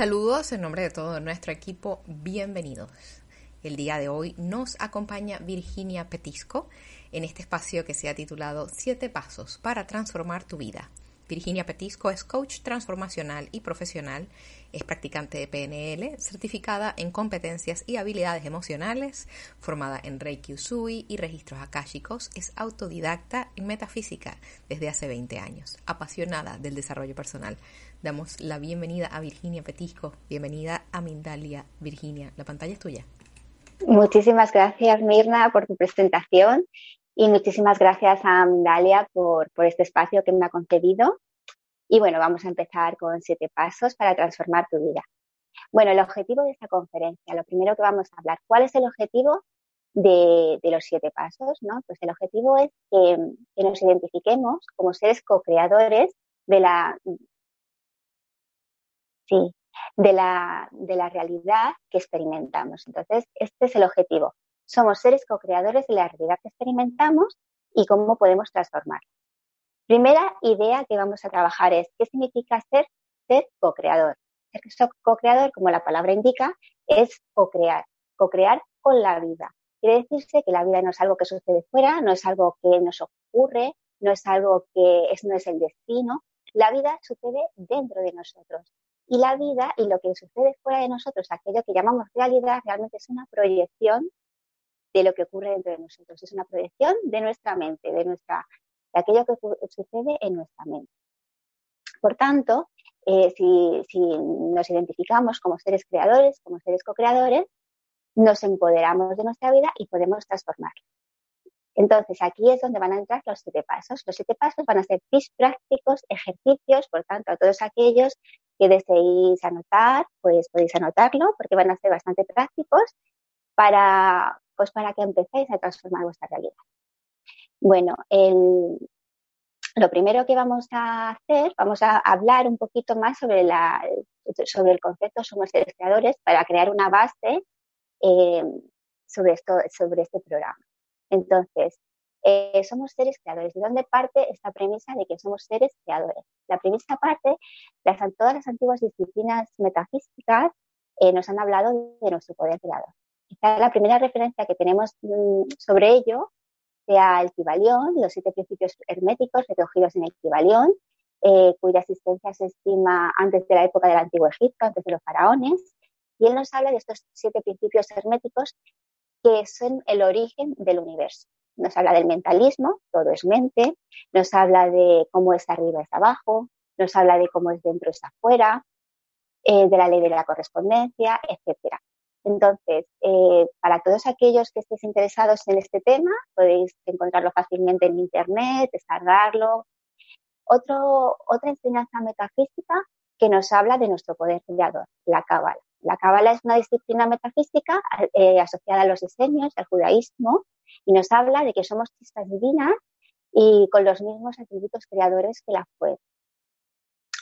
Saludos en nombre de todo nuestro equipo, bienvenidos. El día de hoy nos acompaña Virginia Petisco en este espacio que se ha titulado Siete Pasos para Transformar tu Vida. Virginia Petisco es coach transformacional y profesional, es practicante de PNL, certificada en competencias y habilidades emocionales, formada en Reiki Usui y registros akáshicos, es autodidacta en metafísica desde hace 20 años, apasionada del desarrollo personal. Damos la bienvenida a Virginia Petisco. Bienvenida a Mindalia. Virginia, la pantalla es tuya. Muchísimas gracias, Mirna, por tu presentación y muchísimas gracias a Mindalia por, por este espacio que me ha concedido. Y bueno, vamos a empezar con siete pasos para transformar tu vida. Bueno, el objetivo de esta conferencia, lo primero que vamos a hablar, ¿cuál es el objetivo de, los siete pasos? ¿no? Pues el objetivo es que, que nos identifiquemos como seres co-creadores de la, sí, de la, de la realidad que experimentamos. Entonces, este es el objetivo. Somos seres co-creadores de la realidad que experimentamos y cómo podemos transformarla. Primera idea que vamos a trabajar es qué significa ser, ser co-creador. Ser co-creador, como la palabra indica, es co-crear, co-crear con la vida. Quiere decirse que la vida no es algo que sucede fuera, no es algo que nos ocurre, no es algo que es, no es el destino. La vida sucede dentro de nosotros. Y la vida y lo que sucede fuera de nosotros, aquello que llamamos realidad, realmente es una proyección de lo que ocurre dentro de nosotros. Es una proyección de nuestra mente, de, nuestra, de aquello que sucede en nuestra mente. Por tanto, eh, si, si, nos identificamos como seres creadores, como seres co-creadores, nos empoderamos de nuestra vida y podemos transformarla. Entonces, aquí es donde van a entrar los siete pasos. Los siete pasos van a ser tips prácticos, ejercicios, por tanto, a todos aquellos que deseéis anotar, pues podéis anotarlo porque van a ser bastante prácticos para, pues para que empecéis a transformar vuestra realidad. Bueno, lo primero que vamos a hacer, vamos a hablar un poquito más sobre, la, sobre el concepto somos seres creadores para crear una base eh, sobre, esto, sobre este programa. Entonces, eh, somos seres creadores. ¿De dónde parte esta premisa de que somos seres creadores? La premisa parte, las, todas las antiguas disciplinas metafísicas eh, nos han hablado de nuestro poder creador. Quizá la primera referencia que tenemos mm, sobre ello sea el Kibalión, los siete principios herméticos recogidos en el Kibalión, eh, cuya existencia se estima antes de la época del Antiguo Egipto, antes de los faraones. Y él nos habla de estos siete principios herméticos que son el origen del universo nos habla del mentalismo, todo es mente, nos habla de cómo es arriba es abajo, nos habla de cómo es dentro es afuera, eh, de la ley de la correspondencia, etcétera. Entonces, eh, para todos aquellos que estéis interesados en este tema, podéis encontrarlo fácilmente en Internet, descargarlo. Otro, otra enseñanza metafísica que nos habla de nuestro poder creador, la cábala. La cábala es una disciplina metafísica eh, asociada a los diseños, al judaísmo, y nos habla de que somos chispas divinas y con los mismos atributos creadores que la fue.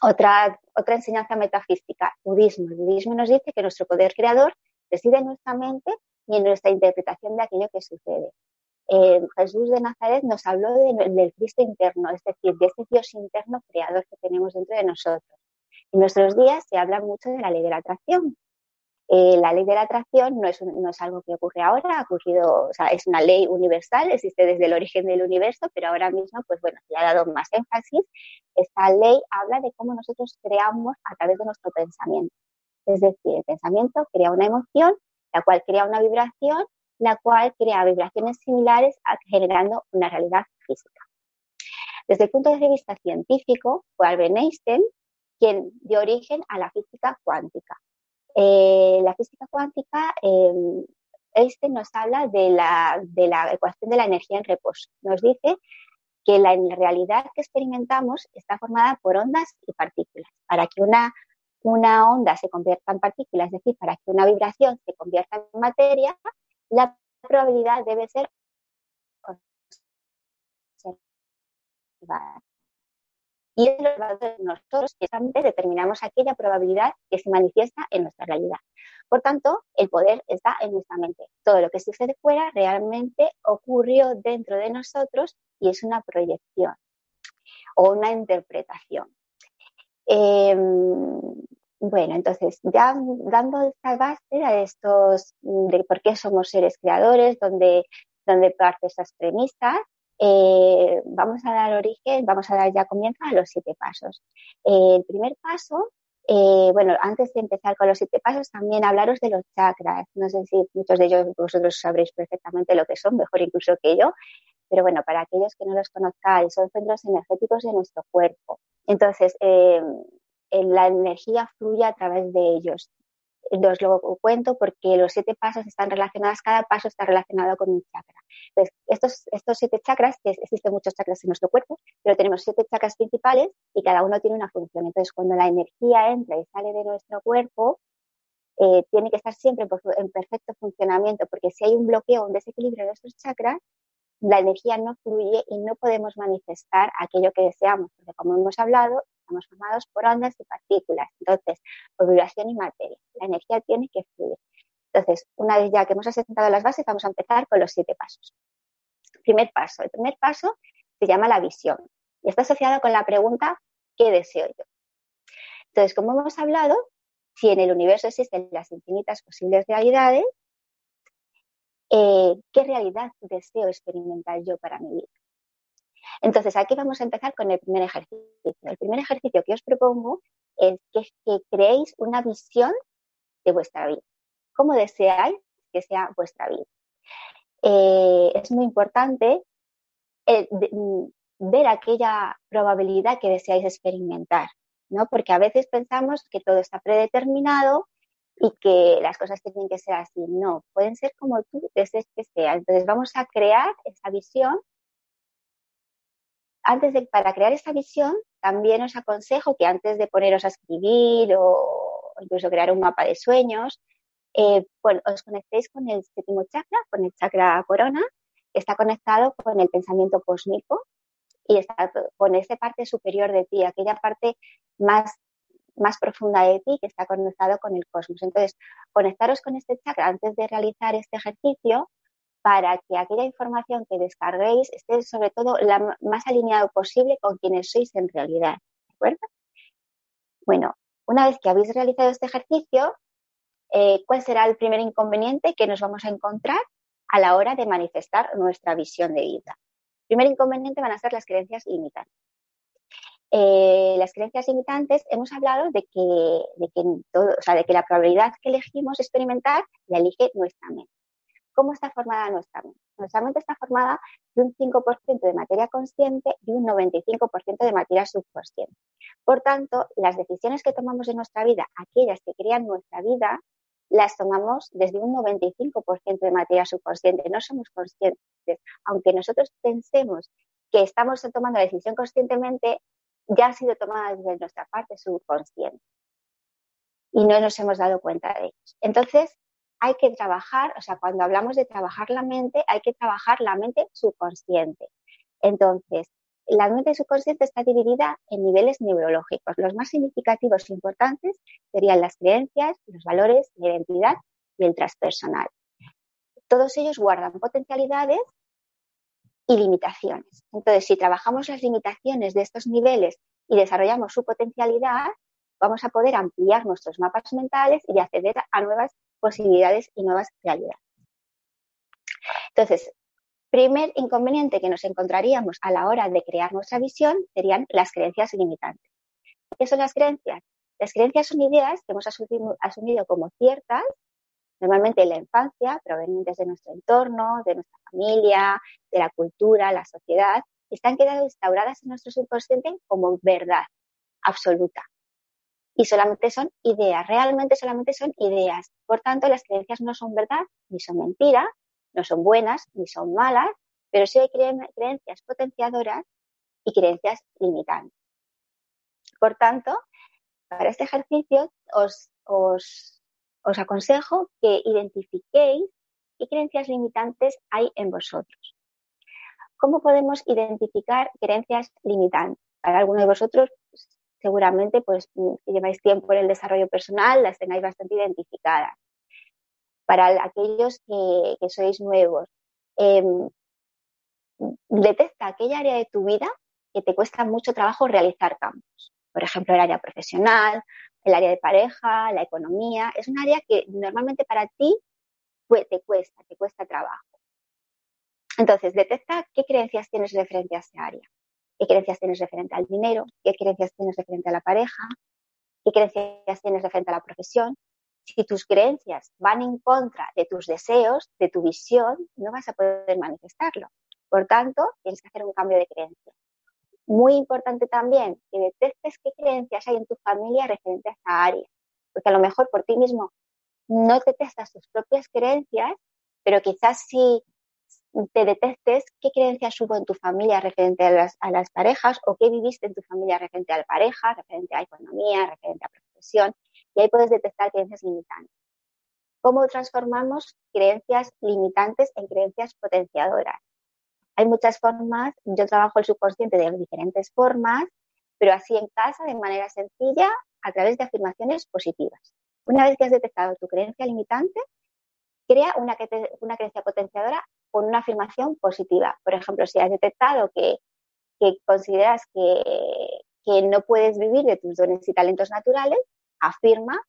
Otra, otra enseñanza metafísica, budismo. El budismo nos dice que nuestro poder creador reside en nuestra mente y en nuestra interpretación de aquello que sucede. Eh, Jesús de Nazaret nos habló del Cristo interno, es decir, de ese Dios interno creador que tenemos dentro de nosotros. En nuestros días se habla mucho de la ley de la atracción, eh, la ley de la atracción no es, no es, algo que ocurre ahora, ha ocurrido, o sea, es una ley universal, existe desde el origen del universo, pero ahora mismo, pues bueno, se le ha dado más énfasis. Esta ley habla de cómo nosotros creamos a través de nuestro pensamiento. Es decir, el pensamiento crea una emoción, la cual crea una vibración, la cual crea vibraciones similares a generando una realidad física. Desde el punto de vista científico, fue Albert Einstein quien dio origen a la física cuántica eh, la física cuántica, eh, este nos habla de la, de la ecuación de la energía en reposo. Nos dice que la realidad que experimentamos está formada por ondas y partículas. Para que una, una onda se convierta en partícula, es decir, para que una vibración se convierta en materia, la probabilidad debe ser y nosotros precisamente determinamos aquella probabilidad que se manifiesta en nuestra realidad. Por tanto, el poder está en nuestra mente. Todo lo que sucede fuera realmente ocurrió dentro de nosotros y es una proyección o una interpretación. Em, Bueno, entonces, ya dando esta base a estos, de por qué somos seres creadores, donde, donde parte esas premisas, eh, vamos a dar origen, vamos a dar ya comienzo a los siete pasos. Eh, el primer paso, eh, bueno, antes de empezar con los siete pasos, también hablaros de los chakras. No sé si muchos de ellos vosotros sabréis perfectamente lo que son, mejor incluso que yo, pero bueno, para aquellos que no los conozcáis, son centros energéticos de nuestro cuerpo. Entonces, la energía fluye a través de ellos. Os lo cuento porque los siete pasos están relacionados, cada paso está relacionado con un chakra. Entonces, estos, estos siete chakras, que existen muchos chakras en nuestro cuerpo, pero tenemos siete chakras principales y cada uno tiene una función. Entonces, cuando la energía entra y sale de nuestro cuerpo, eh, tiene que estar siempre en perfecto funcionamiento, porque si hay un bloqueo, un desequilibrio de estos chakras, la energía no fluye y no podemos manifestar aquello que deseamos, porque como hemos hablado, estamos formados por ondas y partículas, entonces, por vibración y materia. La energía tiene que fluir. Entonces, una vez ya que hemos asentado las bases, vamos a empezar con los siete pasos. Primer paso. El primer paso se llama la visión y está asociado con la pregunta ¿qué deseo yo? Entonces, como hemos hablado, si en el universo existen las infinitas posibles realidades, eh, ¿qué realidad deseo experimentar yo para mi vida? Entonces, aquí vamos a empezar con el primer ejercicio. El primer ejercicio que os propongo es que, creéis una visión de vuestra vida. ¿Cómo deseáis que sea vuestra vida? Eh, es muy importante eh, mm, ver aquella probabilidad que deseáis experimentar, ¿no? Porque a veces pensamos que todo está predeterminado y que las cosas tienen que ser así. No, pueden ser como tú desees que sea. Entonces vamos a crear esa visión antes de, para crear esta visión, también os aconsejo que antes de poneros a escribir o incluso crear un mapa de sueños, eh, os conectéis con el séptimo chakra, con el chakra corona, que está conectado con el pensamiento cósmico y está con esa parte superior de ti, aquella parte más, más profunda de ti que está conectado con el cosmos. Entonces, conectaros con este chakra antes de realizar este ejercicio para que aquella información que descarguéis esté sobre todo la más alineado posible con quienes sois en realidad. ¿De acuerdo? Bueno, una vez que habéis realizado este ejercicio, eh, ¿cuál será el primer inconveniente que nos vamos a encontrar a la hora de manifestar nuestra visión de vida? El primer inconveniente van a ser las creencias limitantes. Eh, las creencias limitantes hemos hablado de que, de todo, de que la probabilidad que elegimos experimentar la elige nuestra mente. ¿Cómo está formada nuestra mente? Nuestra mente está formada de un 5% de materia consciente y un 95% de materia subconsciente. Por tanto, las decisiones que tomamos en nuestra vida, aquellas que crean nuestra vida, las tomamos desde un 95% de materia subconsciente. No somos conscientes. Aunque nosotros pensemos que estamos tomando la decisión conscientemente, ya ha sido tomada desde nuestra parte subconsciente. Y no nos hemos dado cuenta de ello. Entonces, hay que trabajar, o sea, cuando hablamos de trabajar la mente, hay que trabajar la mente subconsciente. Entonces, la mente subconsciente está dividida en niveles neurológicos. Los más significativos e importantes serían las creencias, los valores, la identidad y el transpersonal. Todos ellos guardan potencialidades y limitaciones. Entonces, si trabajamos las limitaciones de estos niveles y desarrollamos su potencialidad, vamos a poder ampliar nuestros mapas mentales y acceder a nuevas posibilidades y nuevas realidades. Entonces, primer inconveniente que nos encontraríamos a la hora de crear nuestra visión serían las creencias limitantes. ¿Qué son las creencias? Las creencias son ideas que hemos asumido como ciertas, normalmente en la infancia, provenientes de nuestro entorno, de nuestra familia, de la cultura, la sociedad, están quedando instauradas en nuestro subconsciente como verdad absoluta y solamente son ideas, realmente solamente son ideas. Por tanto, las creencias no son verdad ni son mentira, no son buenas ni son malas, pero sí hay creencias potenciadoras y creencias limitantes. Por tanto, para este ejercicio os, os, os aconsejo que identifiquéis qué creencias limitantes hay en vosotros. ¿Cómo podemos identificar creencias limitantes? Para alguno de vosotros seguramente pues si lleváis tiempo en el desarrollo personal las tengáis bastante identificadas. Para aquellos que, sois nuevos, em, detecta aquella área de tu vida que te cuesta mucho trabajo realizar cambios. Por ejemplo, el área profesional, el área de pareja, la economía, es un área que normalmente para ti te cuesta, te cuesta trabajo. Entonces, detecta qué creencias tienes referente a esa área, qué creencias tienes referente al dinero, qué creencias tienes referente a la pareja, qué creencias tienes referente a la profesión. Si tus creencias van en contra de tus deseos, de tu visión, no vas a poder manifestarlo. Por tanto, tienes que hacer un cambio de creencia. Muy importante también que detectes qué creencias hay en tu familia referente a esta área, porque a lo mejor por ti mismo no detestas tus propias creencias, pero quizás si te detectes qué creencias hubo en tu familia referente a las, a las, parejas o qué viviste en tu familia referente a la pareja, referente a economía, referente a profesión, y ahí puedes detectar creencias limitantes. ¿Cómo transformamos creencias limitantes en creencias potenciadoras? Hay muchas formas, yo trabajo el subconsciente de diferentes formas, pero así en casa, de manera sencilla, a través de afirmaciones positivas. Una vez que has detectado tu creencia limitante, crea una, una creencia potenciadora con una afirmación positiva. Por ejemplo, si has detectado que, consideras que, que no puedes vivir de tus dones y talentos naturales, afirma,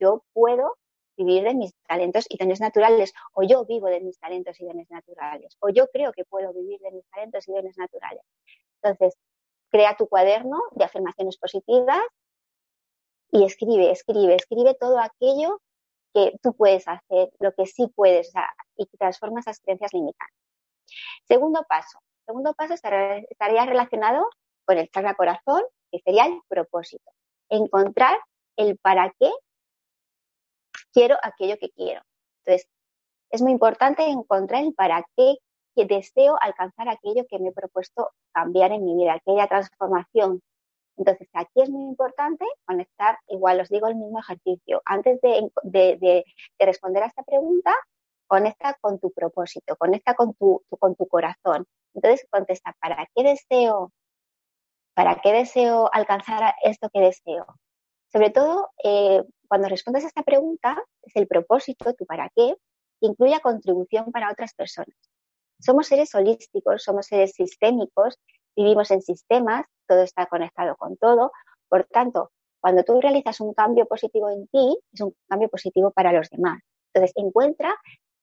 yo puedo vivir de mis talentos y dones naturales, o yo vivo de mis talentos y dones naturales, o yo creo que puedo vivir de mis talentos y dones naturales. Entonces, crea tu cuaderno de afirmaciones positivas y escribe, escribe, escribe todo aquello que tú puedes hacer, lo que sí puedes, y transforma esas creencias limitantes. Segundo paso. Segundo paso estaría relacionado con el chakra corazón, que sería el propósito. Encontrar el para qué quiero aquello que quiero. Entonces, es muy importante encontrar el para qué que deseo alcanzar aquello que me he propuesto cambiar en mi vida, aquella transformación entonces, aquí es muy importante conectar, igual os digo el mismo ejercicio. Antes de, responder a esta pregunta, conecta con tu propósito, conecta con tu, con tu corazón. Entonces, contesta, ¿para qué deseo? ¿Para qué deseo alcanzar esto que deseo? Sobre todo, eh, cuando respondes a esta pregunta, es el propósito, tu para qué, que incluya contribución para otras personas. Somos seres holísticos, somos seres sistémicos vivimos en sistemas, todo está conectado con todo. Por tanto, cuando tú realizas un cambio positivo en ti, es un cambio positivo para los demás. Entonces, encuentra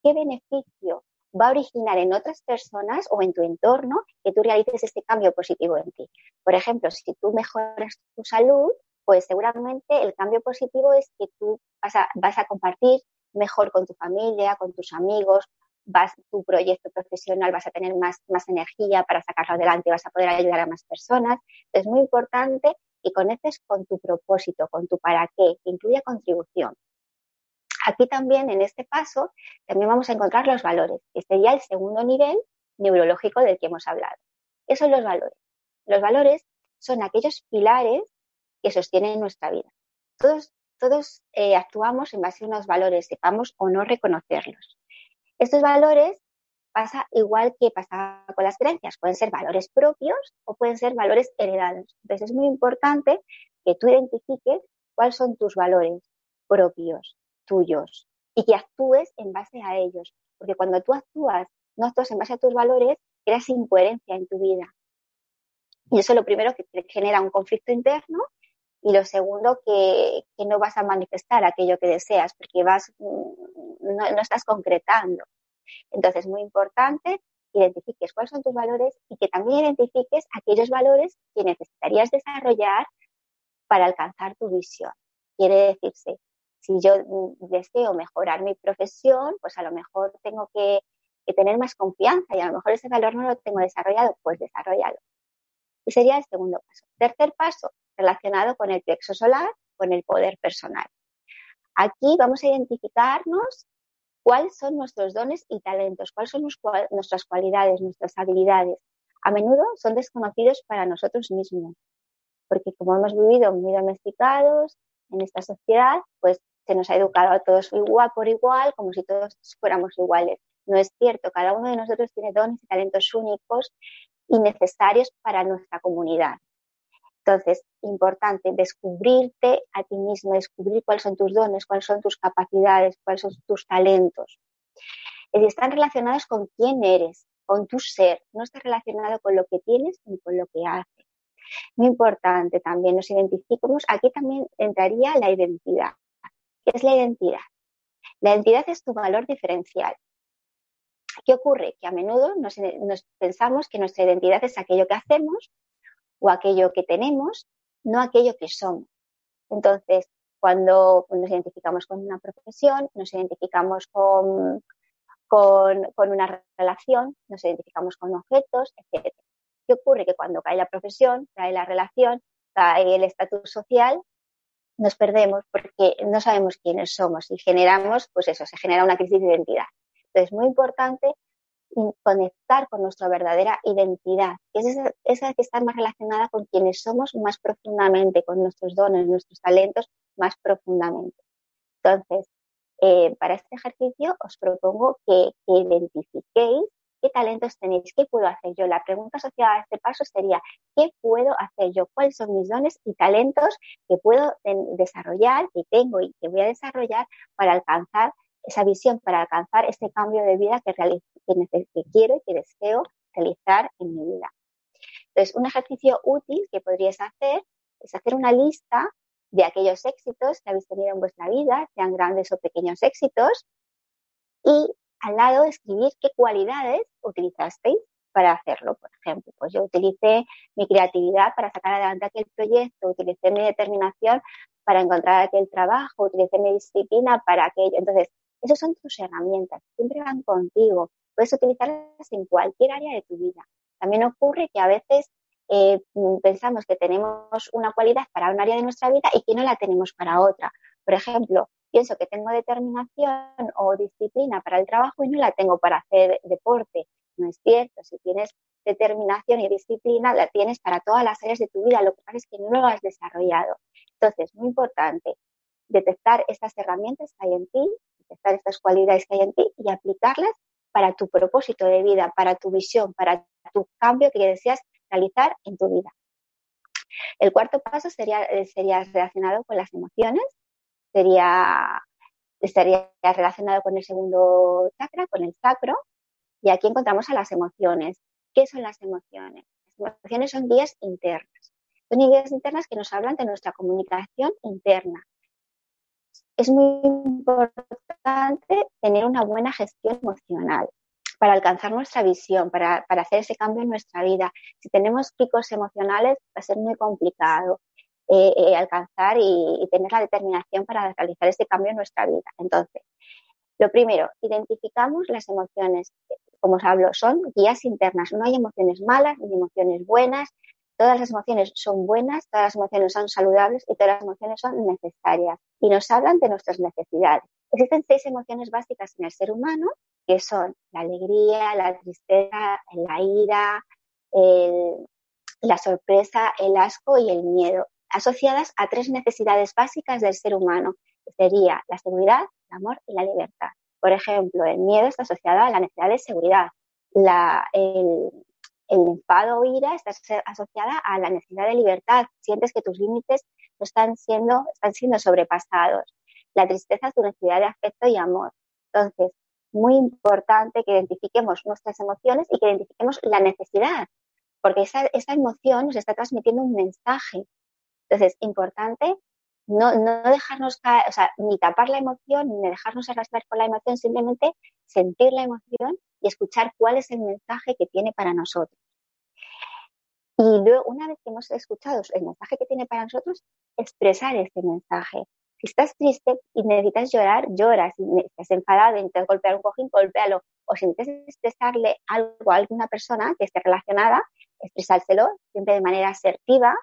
qué beneficio va a originar en otras personas o en tu entorno que tú realices este cambio positivo en ti. Por ejemplo, si tú mejoras tu salud, pues seguramente el cambio positivo es que tú vas a, vas a compartir mejor con tu familia, con tus amigos, vas tu proyecto profesional, vas a tener más, más energía para sacarlo adelante, vas a poder ayudar a más personas. Es muy importante que conectes con tu propósito, con tu para qué, que incluya contribución. Aquí también, en este paso, también vamos a encontrar los valores, que sería el segundo nivel neurológico del que hemos hablado. ¿Qué son los valores? Los valores son aquellos pilares que sostienen nuestra vida. Todos, todos eh, actuamos en base a unos valores, sepamos o no reconocerlos. Estos valores pasa igual que pasa con las creencias. Pueden ser valores propios o pueden ser valores heredados. Entonces es muy importante que tú identifiques cuáles son tus valores propios, tuyos, y que actúes en base a ellos. Porque cuando tú actúas, no actúas en base a tus valores, creas incoherencia en tu vida. Y eso es lo primero que genera un conflicto interno y lo segundo que, no vas a manifestar aquello que deseas porque vas, mm, no, no estás concretando. Entonces, muy importante identifiques cuáles son tus valores y que también identifiques aquellos valores que necesitarías desarrollar para alcanzar tu visión. Quiere decirse, si yo mm, deseo mejorar mi profesión, pues a lo mejor tengo que, que, tener más confianza y a lo mejor ese valor no lo tengo desarrollado, pues desarrollalo. Y sería el segundo paso. Tercer paso, relacionado con el plexo solar, con el poder personal. Aquí vamos a identificarnos cuáles son nuestros dones y talentos, cuáles son nuestras cualidades, nuestras habilidades. A menudo son desconocidos para nosotros mismos, porque como hemos vivido muy domesticados en esta sociedad, pues se nos ha educado a todos igual por igual, como si todos fuéramos iguales. No es cierto, cada uno de nosotros tiene dones y talentos únicos y necesarios para nuestra comunidad. Entonces, importante descubrirte a ti mismo, descubrir cuáles son tus dones, cuáles son tus capacidades, cuáles son tus talentos. Y están relacionados con quién eres, con tu ser, no está relacionado con lo que tienes ni con lo que haces. Muy importante también, nos identificamos, aquí también entraría la identidad. ¿Qué es la identidad? La identidad es tu valor diferencial. ¿Qué ocurre? Que a menudo nos, pensamos que nuestra identidad es aquello que hacemos o aquello que tenemos, no aquello que somos. Entonces, cuando nos identificamos con una profesión, nos identificamos con, con, una relación, nos identificamos con objetos, etc. ¿Qué ocurre? Que cuando cae la profesión, cae la relación, cae el estatus social, nos perdemos porque no sabemos quiénes somos y generamos, pues eso, se genera una crisis de identidad. Entonces, es muy importante conectar con nuestra verdadera identidad, que es esa, que está más relacionada con quienes somos más profundamente, con nuestros dones, nuestros talentos más profundamente. Entonces, eh, para este ejercicio os propongo que, identifiquéis qué talentos tenéis, qué puedo hacer yo. La pregunta asociada a este paso sería, ¿qué puedo hacer yo? ¿Cuáles son mis dones y talentos que puedo desarrollar, que tengo y que voy a desarrollar para alcanzar esa visión para alcanzar ese cambio de vida que, que, quiero y que deseo realizar en mi vida. Entonces, un ejercicio útil que podríais hacer es hacer una lista de aquellos éxitos que habéis tenido en vuestra vida, sean grandes o pequeños éxitos, y al lado escribir qué cualidades utilizasteis para hacerlo. Por ejemplo, pues yo utilicé mi creatividad para sacar adelante aquel proyecto, utilicé mi determinación para encontrar aquel trabajo, utilicé mi disciplina para aquello. Entonces, esas son tus herramientas, siempre van contigo. Puedes utilizarlas en cualquier área de tu vida. También ocurre que a veces eh, pensamos que tenemos una cualidad para un área de nuestra vida y que no la tenemos para otra. Por ejemplo, pienso que tengo determinación o disciplina para el trabajo y no la tengo para hacer deporte. No es cierto. Si tienes determinación y disciplina, la tienes para todas las áreas de tu vida. Lo que pasa es que no lo has desarrollado. Entonces, muy importante, detectar estas herramientas que hay en ti detectar estas cualidades que hay en ti y aplicarlas para tu propósito de vida, para tu visión, para tu cambio que deseas realizar en tu vida. El cuarto paso sería, eh, sería relacionado con las emociones, sería, estaría relacionado con el segundo chakra, con el sacro, y aquí encontramos a las emociones. ¿Qué son las emociones? Las emociones son guías internas. Son guías internas que nos hablan de nuestra comunicación interna, es muy importante tener una buena gestión emocional para alcanzar nuestra visión, para, hacer ese cambio en nuestra vida. Si tenemos picos emocionales, va a ser muy complicado eh, eh, alcanzar y, tener la determinación para realizar ese cambio en nuestra vida. Entonces, lo primero, identificamos las emociones. Como os hablo, son guías internas. No hay emociones malas ni emociones buenas. Todas las emociones son buenas, todas las emociones son saludables y todas las emociones son necesarias y nos hablan de nuestras necesidades. Existen seis emociones básicas en el ser humano que son la alegría, la tristeza, la ira, la sorpresa, el asco y el miedo, asociadas a tres necesidades básicas del ser humano, que sería la seguridad, el amor y la libertad. Por ejemplo, el miedo está asociado a la necesidad de seguridad, el enfado o ira está asociada a la necesidad de libertad. Sientes que tus límites no están siendo, están siendo sobrepasados. La tristeza es tu necesidad de afecto y amor. Entonces, muy importante que identifiquemos nuestras emociones y que identifiquemos la necesidad, porque esa, esa emoción nos está transmitiendo un mensaje. Entonces, importante no, no dejarnos caer, o sea, ni tapar la emoción, ni dejarnos arrastrar por la emoción, simplemente sentir la emoción y escuchar cuál es el mensaje que tiene para nosotros. Y luego, una vez que hemos escuchado el mensaje que tiene para nosotros, expresar este mensaje. Si estás triste y necesitas llorar, lloras. Si estás enfadado y necesitas golpear un cojín, golpéalo. O si necesitas expresarle algo a alguna persona que esté relacionada, expresárselo siempre de manera asertiva,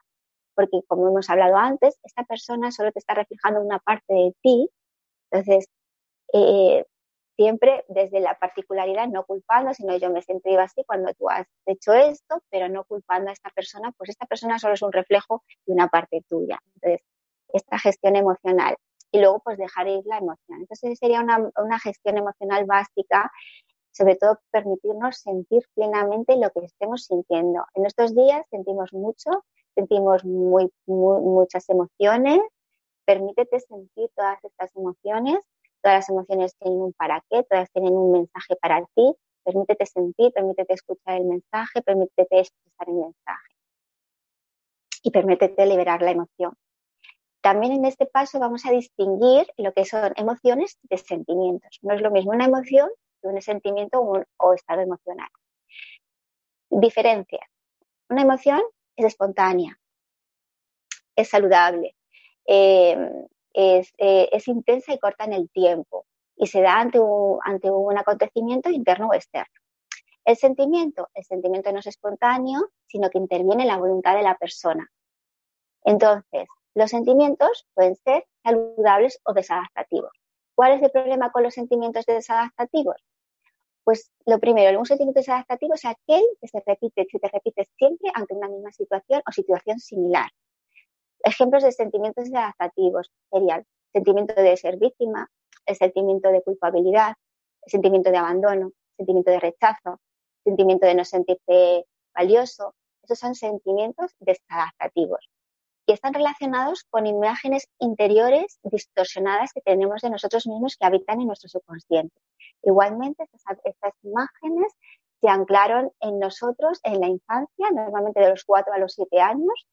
porque como hemos hablado antes, esta persona solo te está reflejando una parte de ti. Entonces, eh, siempre desde la particularidad, no culpando, sino yo me siento así cuando tú has hecho esto, pero no culpando a esta persona, pues esta persona solo es un reflejo de una parte tuya. Entonces, esta gestión emocional. Y luego, pues dejar ir la emoción. Entonces, sería una, una gestión emocional básica, sobre todo permitirnos sentir plenamente lo que estemos sintiendo. En estos días sentimos mucho, sentimos muy, muchas emociones. Permítete sentir todas estas emociones. Todas las emociones tienen un para qué, todas tienen un mensaje para ti. Permítete sentir, permítete escuchar el mensaje, permítete expresar el mensaje. y permítete liberar la emoción. También en este paso vamos a distinguir lo que son emociones de sentimientos. No es lo mismo una emoción que un sentimiento o, estado emocional. Diferencia. Una emoción es espontánea, es saludable, eh, eh, es, intensa y corta en el tiempo y se da ante ante un acontecimiento interno o externo. El sentimiento, el sentimiento no es espontáneo, sino que interviene en la voluntad de la persona. Entonces, los sentimientos pueden ser saludables o desadaptativos. ¿Cuál es el problema con los sentimientos desadaptativos? Pues lo primero, un sentimiento desadaptativo es aquel que se repite, que te repite siempre ante una misma situación o situación similar. Ejemplos de sentimientos desadaptativos serían el sentimiento de ser víctima, el sentimiento de culpabilidad, el sentimiento de abandono, el sentimiento de rechazo, sentimiento de no sentirte valioso. Esos son sentimientos desadaptativos y están relacionados con imágenes interiores distorsionadas que tenemos de nosotros mismos que habitan en nuestro subconsciente. Igualmente, estas, imágenes se anclaron en nosotros en la infancia, normalmente de los 4 a los 7 años,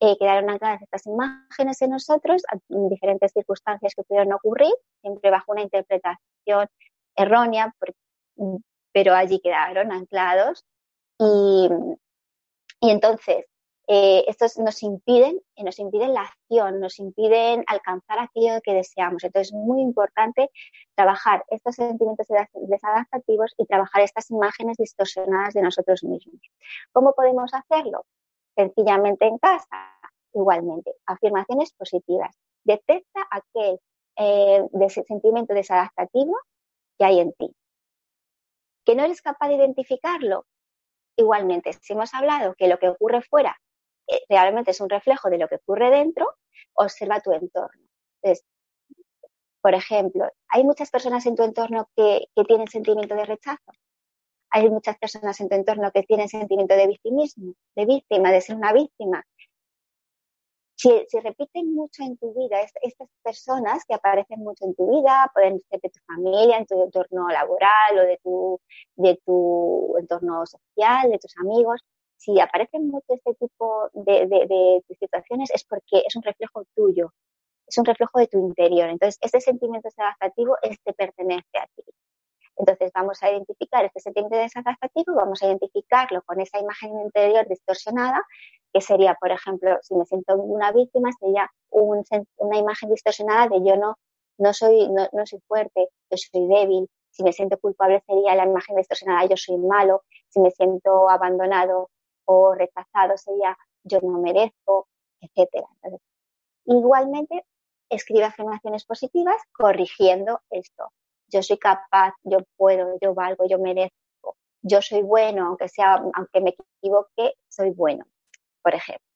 eh, quedaron ancladas estas imágenes en nosotros en diferentes circunstancias que pudieron ocurrir, siempre bajo una interpretación errónea, pero allí quedaron anclados y, entonces eh, estos nos impiden, nos impiden la acción, nos impiden alcanzar aquello que deseamos. Entonces es muy importante trabajar estos sentimientos desadaptativos y trabajar estas imágenes distorsionadas de nosotros mismos. ¿Cómo podemos hacerlo? Sencillamente en casa, igualmente. Afirmaciones positivas. Detecta aquel eh, sentimiento desadaptativo que hay en ti que no eres capaz de identificarlo. Igualmente, si hemos hablado que lo que ocurre fuera eh, realmente es un reflejo de lo que ocurre dentro, observa tu entorno. Por ejemplo, hay muchas personas en tu entorno que, que tienen sentimiento de rechazo. Hay muchas personas en tu entorno que tienen sentimiento de victimismo, de víctima, de ser una víctima, si, repiten mucho en tu vida, estas personas que aparecen mucho en tu vida, pueden ser de tu familia, en tu entorno laboral o de tu, de tu entorno social, de tus amigos, si aparecen mucho este tipo de, situaciones es porque es un reflejo tuyo, es un reflejo de tu interior. Entonces, este sentimiento desadaptativo este pertenece a ti. Entonces, vamos a identificar este sentimiento desadaptativo, vamos a identificarlo con esa imagen interior distorsionada que sería, por ejemplo, si me siento una víctima, sería una imagen distorsionada de yo no, no, soy, no, no soy fuerte, yo soy débil. Si me siento culpable sería la imagen distorsionada yo soy malo. Si me siento abandonado o rechazado sería yo no merezco, etcétera. igualmente, escribe afirmaciones positivas corrigiendo esto. Yo soy capaz, yo puedo, yo valgo, yo merezco, yo soy bueno, aunque sea, aunque me equivoque, soy bueno por ejemplo.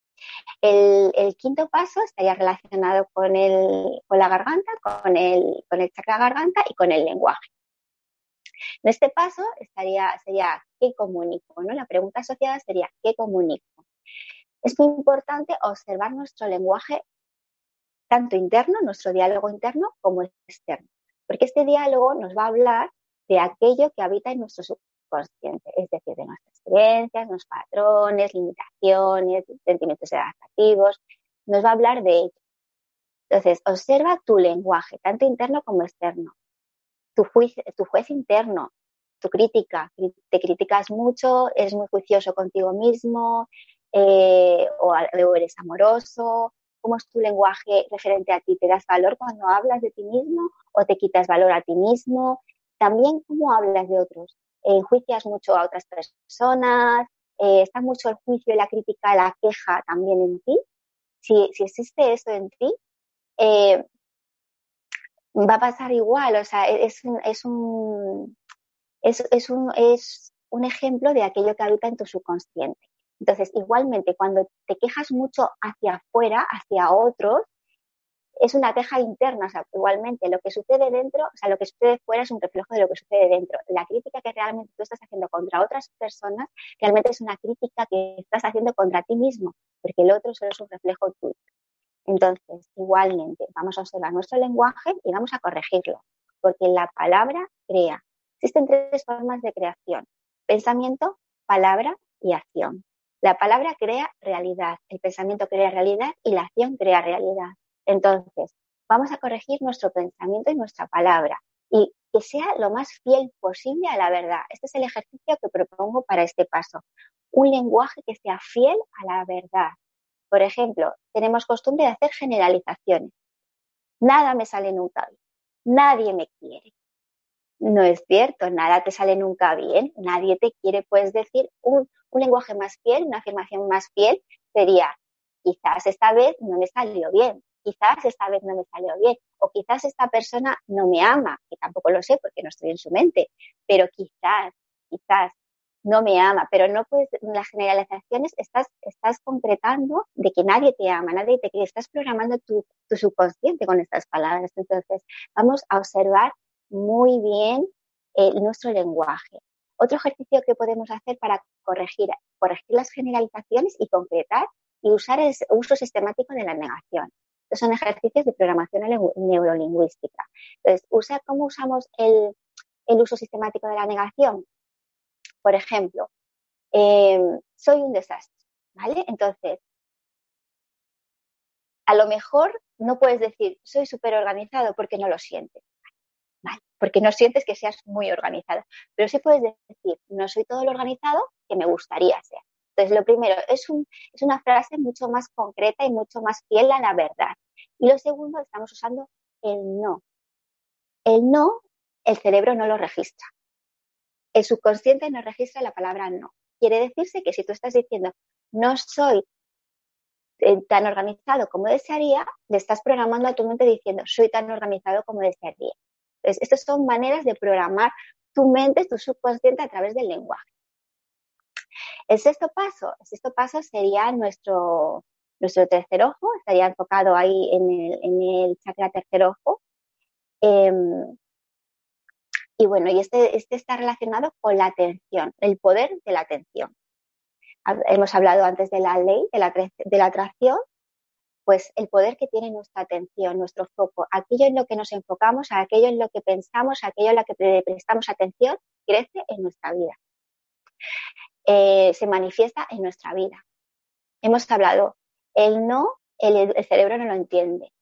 El, quinto paso estaría relacionado con, el, con la garganta, con el, con el chakra garganta y con el lenguaje. En este paso estaría, sería ¿qué comunico? ¿no? La pregunta asociada sería ¿qué comunico? Es muy importante observar nuestro lenguaje tanto interno, nuestro diálogo interno, como externo, porque este diálogo nos va a hablar de aquello que habita en nuestro consciente, es decir, de nuestras creencias, nuestros patrones, limitaciones, sentimientos adaptativos, nos va a hablar de ello. Entonces, observa tu lenguaje, tanto interno como externo, tu, tu juez interno, tu crítica, te criticas mucho, eres muy juicioso contigo mismo, eh, o eres amoroso, cómo es tu lenguaje referente a ti, te das valor cuando hablas de ti mismo o te quitas valor a ti mismo, también cómo hablas de otros, enjuicias mucho a otras personas, eh, está mucho el juicio la crítica, la queja también en ti. Si, existe eso en ti, eh, va a pasar igual, o sea, e-, es un, es un, es, un, es un ejemplo de aquello que habita en tu subconsciente. Entonces, igualmente, cuando te quejas mucho hacia afuera, hacia otros, es una queja interna, o sea, igualmente lo que sucede dentro, o sea, lo que sucede fuera es un reflejo de lo que sucede dentro. La crítica que realmente tú estás haciendo contra otras personas, realmente es una crítica que estás haciendo contra ti mismo, porque el otro solo es un reflejo tuyo. Entonces, igualmente, vamos a observar nuestro lenguaje y vamos a corregirlo, porque la palabra crea. Existen tres formas de creación, pensamiento, palabra y acción. La palabra crea realidad, el pensamiento crea realidad y la acción crea realidad. Entonces, vamos a corregir nuestro pensamiento y nuestra palabra y que sea lo más fiel posible a la verdad. Este es el ejercicio que propongo para este paso. Un lenguaje que sea fiel a la verdad. Por ejemplo, tenemos costumbre de hacer generalizaciones. Nada me sale nunca. Nadie me quiere. No es cierto, nada te sale nunca bien, nadie te quiere. Puedes decir un, lenguaje más fiel, una afirmación más fiel sería, quizás esta vez no me salió bien, quizás esta vez no me salió bien, o quizás esta persona no me ama, que tampoco lo sé porque no estoy en su mente, pero quizás, quizás no me ama, pero no puedes, las generalizaciones estás, estás concretando de que nadie te ama, nadie te quiere, estás programando tu subconsciente con estas palabras. Entonces, vamos a observar muy bien eh, nuestro lenguaje. Otro ejercicio que podemos hacer para corregir, corregir las generalizaciones y concretar y usar el uso sistemático de la negación. Estos son ejercicios de programación neurolingüística. Entonces, usa, ¿cómo usamos el, uso sistemático de la negación? Por ejemplo, em, soy un desastre, ¿vale? Entonces, a lo mejor no puedes decir soy súper organizado porque no lo sientes porque no sientes que seas muy organizado. Pero sí puedes decir, no soy todo lo organizado que me gustaría ser. Entonces, lo primero, es, un, es una frase mucho más concreta y mucho más fiel a la verdad. Y lo segundo, estamos usando el no. El no, el cerebro no lo registra. El subconsciente no registra la palabra no. Quiere decirse que si tú estás diciendo, no soy eh, tan organizado como desearía, le estás programando a tu mente diciendo, soy tan organizado como desearía. Estas son maneras de programar tu mente, tu subconsciente a través del lenguaje. El sexto paso, el sexto paso sería nuestro, nuestro tercer ojo, estaría enfocado ahí en el, en el chakra tercer ojo. Em, y bueno, y este, este está relacionado con la atención, el poder de la atención. Hemos hablado antes de la ley de la, de la atracción pues el poder que tiene nuestra atención, nuestro foco, aquello en lo que nos enfocamos, aquello en lo que pensamos, aquello en lo que prestamos atención, crece en nuestra vida. Eh, se manifiesta en nuestra vida. Hemos hablado, el no, el, cerebro no lo entiende.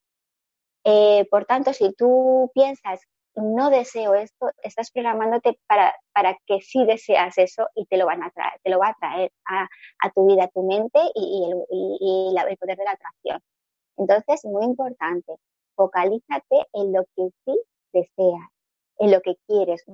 Eh, por tanto, si tú piensas, no deseo esto, estás programándote para, para que sí deseas eso y te lo van a traer, te lo va a traer a, tu vida, a tu mente y, el, y el poder de la atracción. Entonces, muy importante, focalízate en lo que sí deseas, en lo que quieres.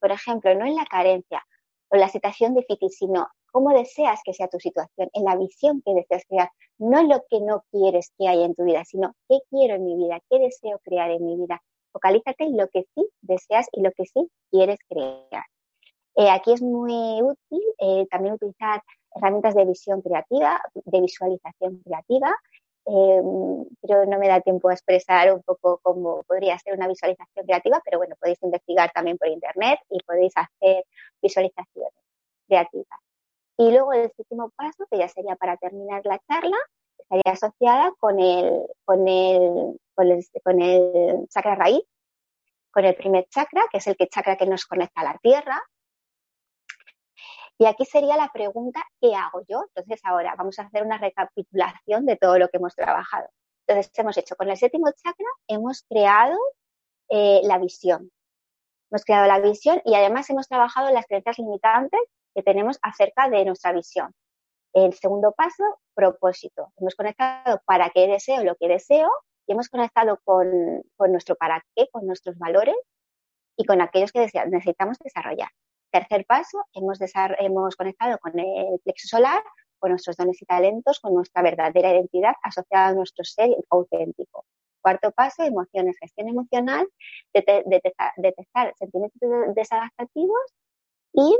Por ejemplo, no en la carencia o la situación difícil, sino cómo deseas que sea tu situación, en la visión que deseas crear, no en lo que no quieres que haya en tu vida, sino qué quiero en mi vida, qué deseo crear en mi vida. Focalízate en lo que sí deseas y lo que sí quieres crear. Eh, aquí es muy útil eh, también utilizar herramientas de visión creativa, de visualización creativa, eh, pero no me da tiempo a expresar un poco cómo podría ser una visualización creativa, pero bueno, podéis investigar también por internet y podéis hacer visualizaciones creativas. Y luego el último paso, que ya sería para terminar la charla, estaría asociada con el, con el, con el, chakra raíz, con el primer chakra, que es el chakra que nos conecta a la tierra, y aquí sería la pregunta, ¿qué hago yo? Entonces ahora vamos a hacer una recapitulación de todo lo que hemos trabajado. Entonces hemos hecho con el séptimo chakra, hemos creado eh, la visión. Hemos creado la visión y además hemos trabajado las creencias limitantes que tenemos acerca de nuestra visión. El segundo paso, propósito. Hemos conectado para qué deseo lo que deseo y hemos conectado con, nuestro para qué, con nuestros valores y con aquellos que necesitamos desarrollar. Tercer paso, hemos, hemos conectado con el plexo solar, con nuestros dones y talentos, con nuestra verdadera identidad asociada a nuestro ser auténtico. Cuarto paso, emociones, gestión emocional, detectar, sentimientos desadaptativos y,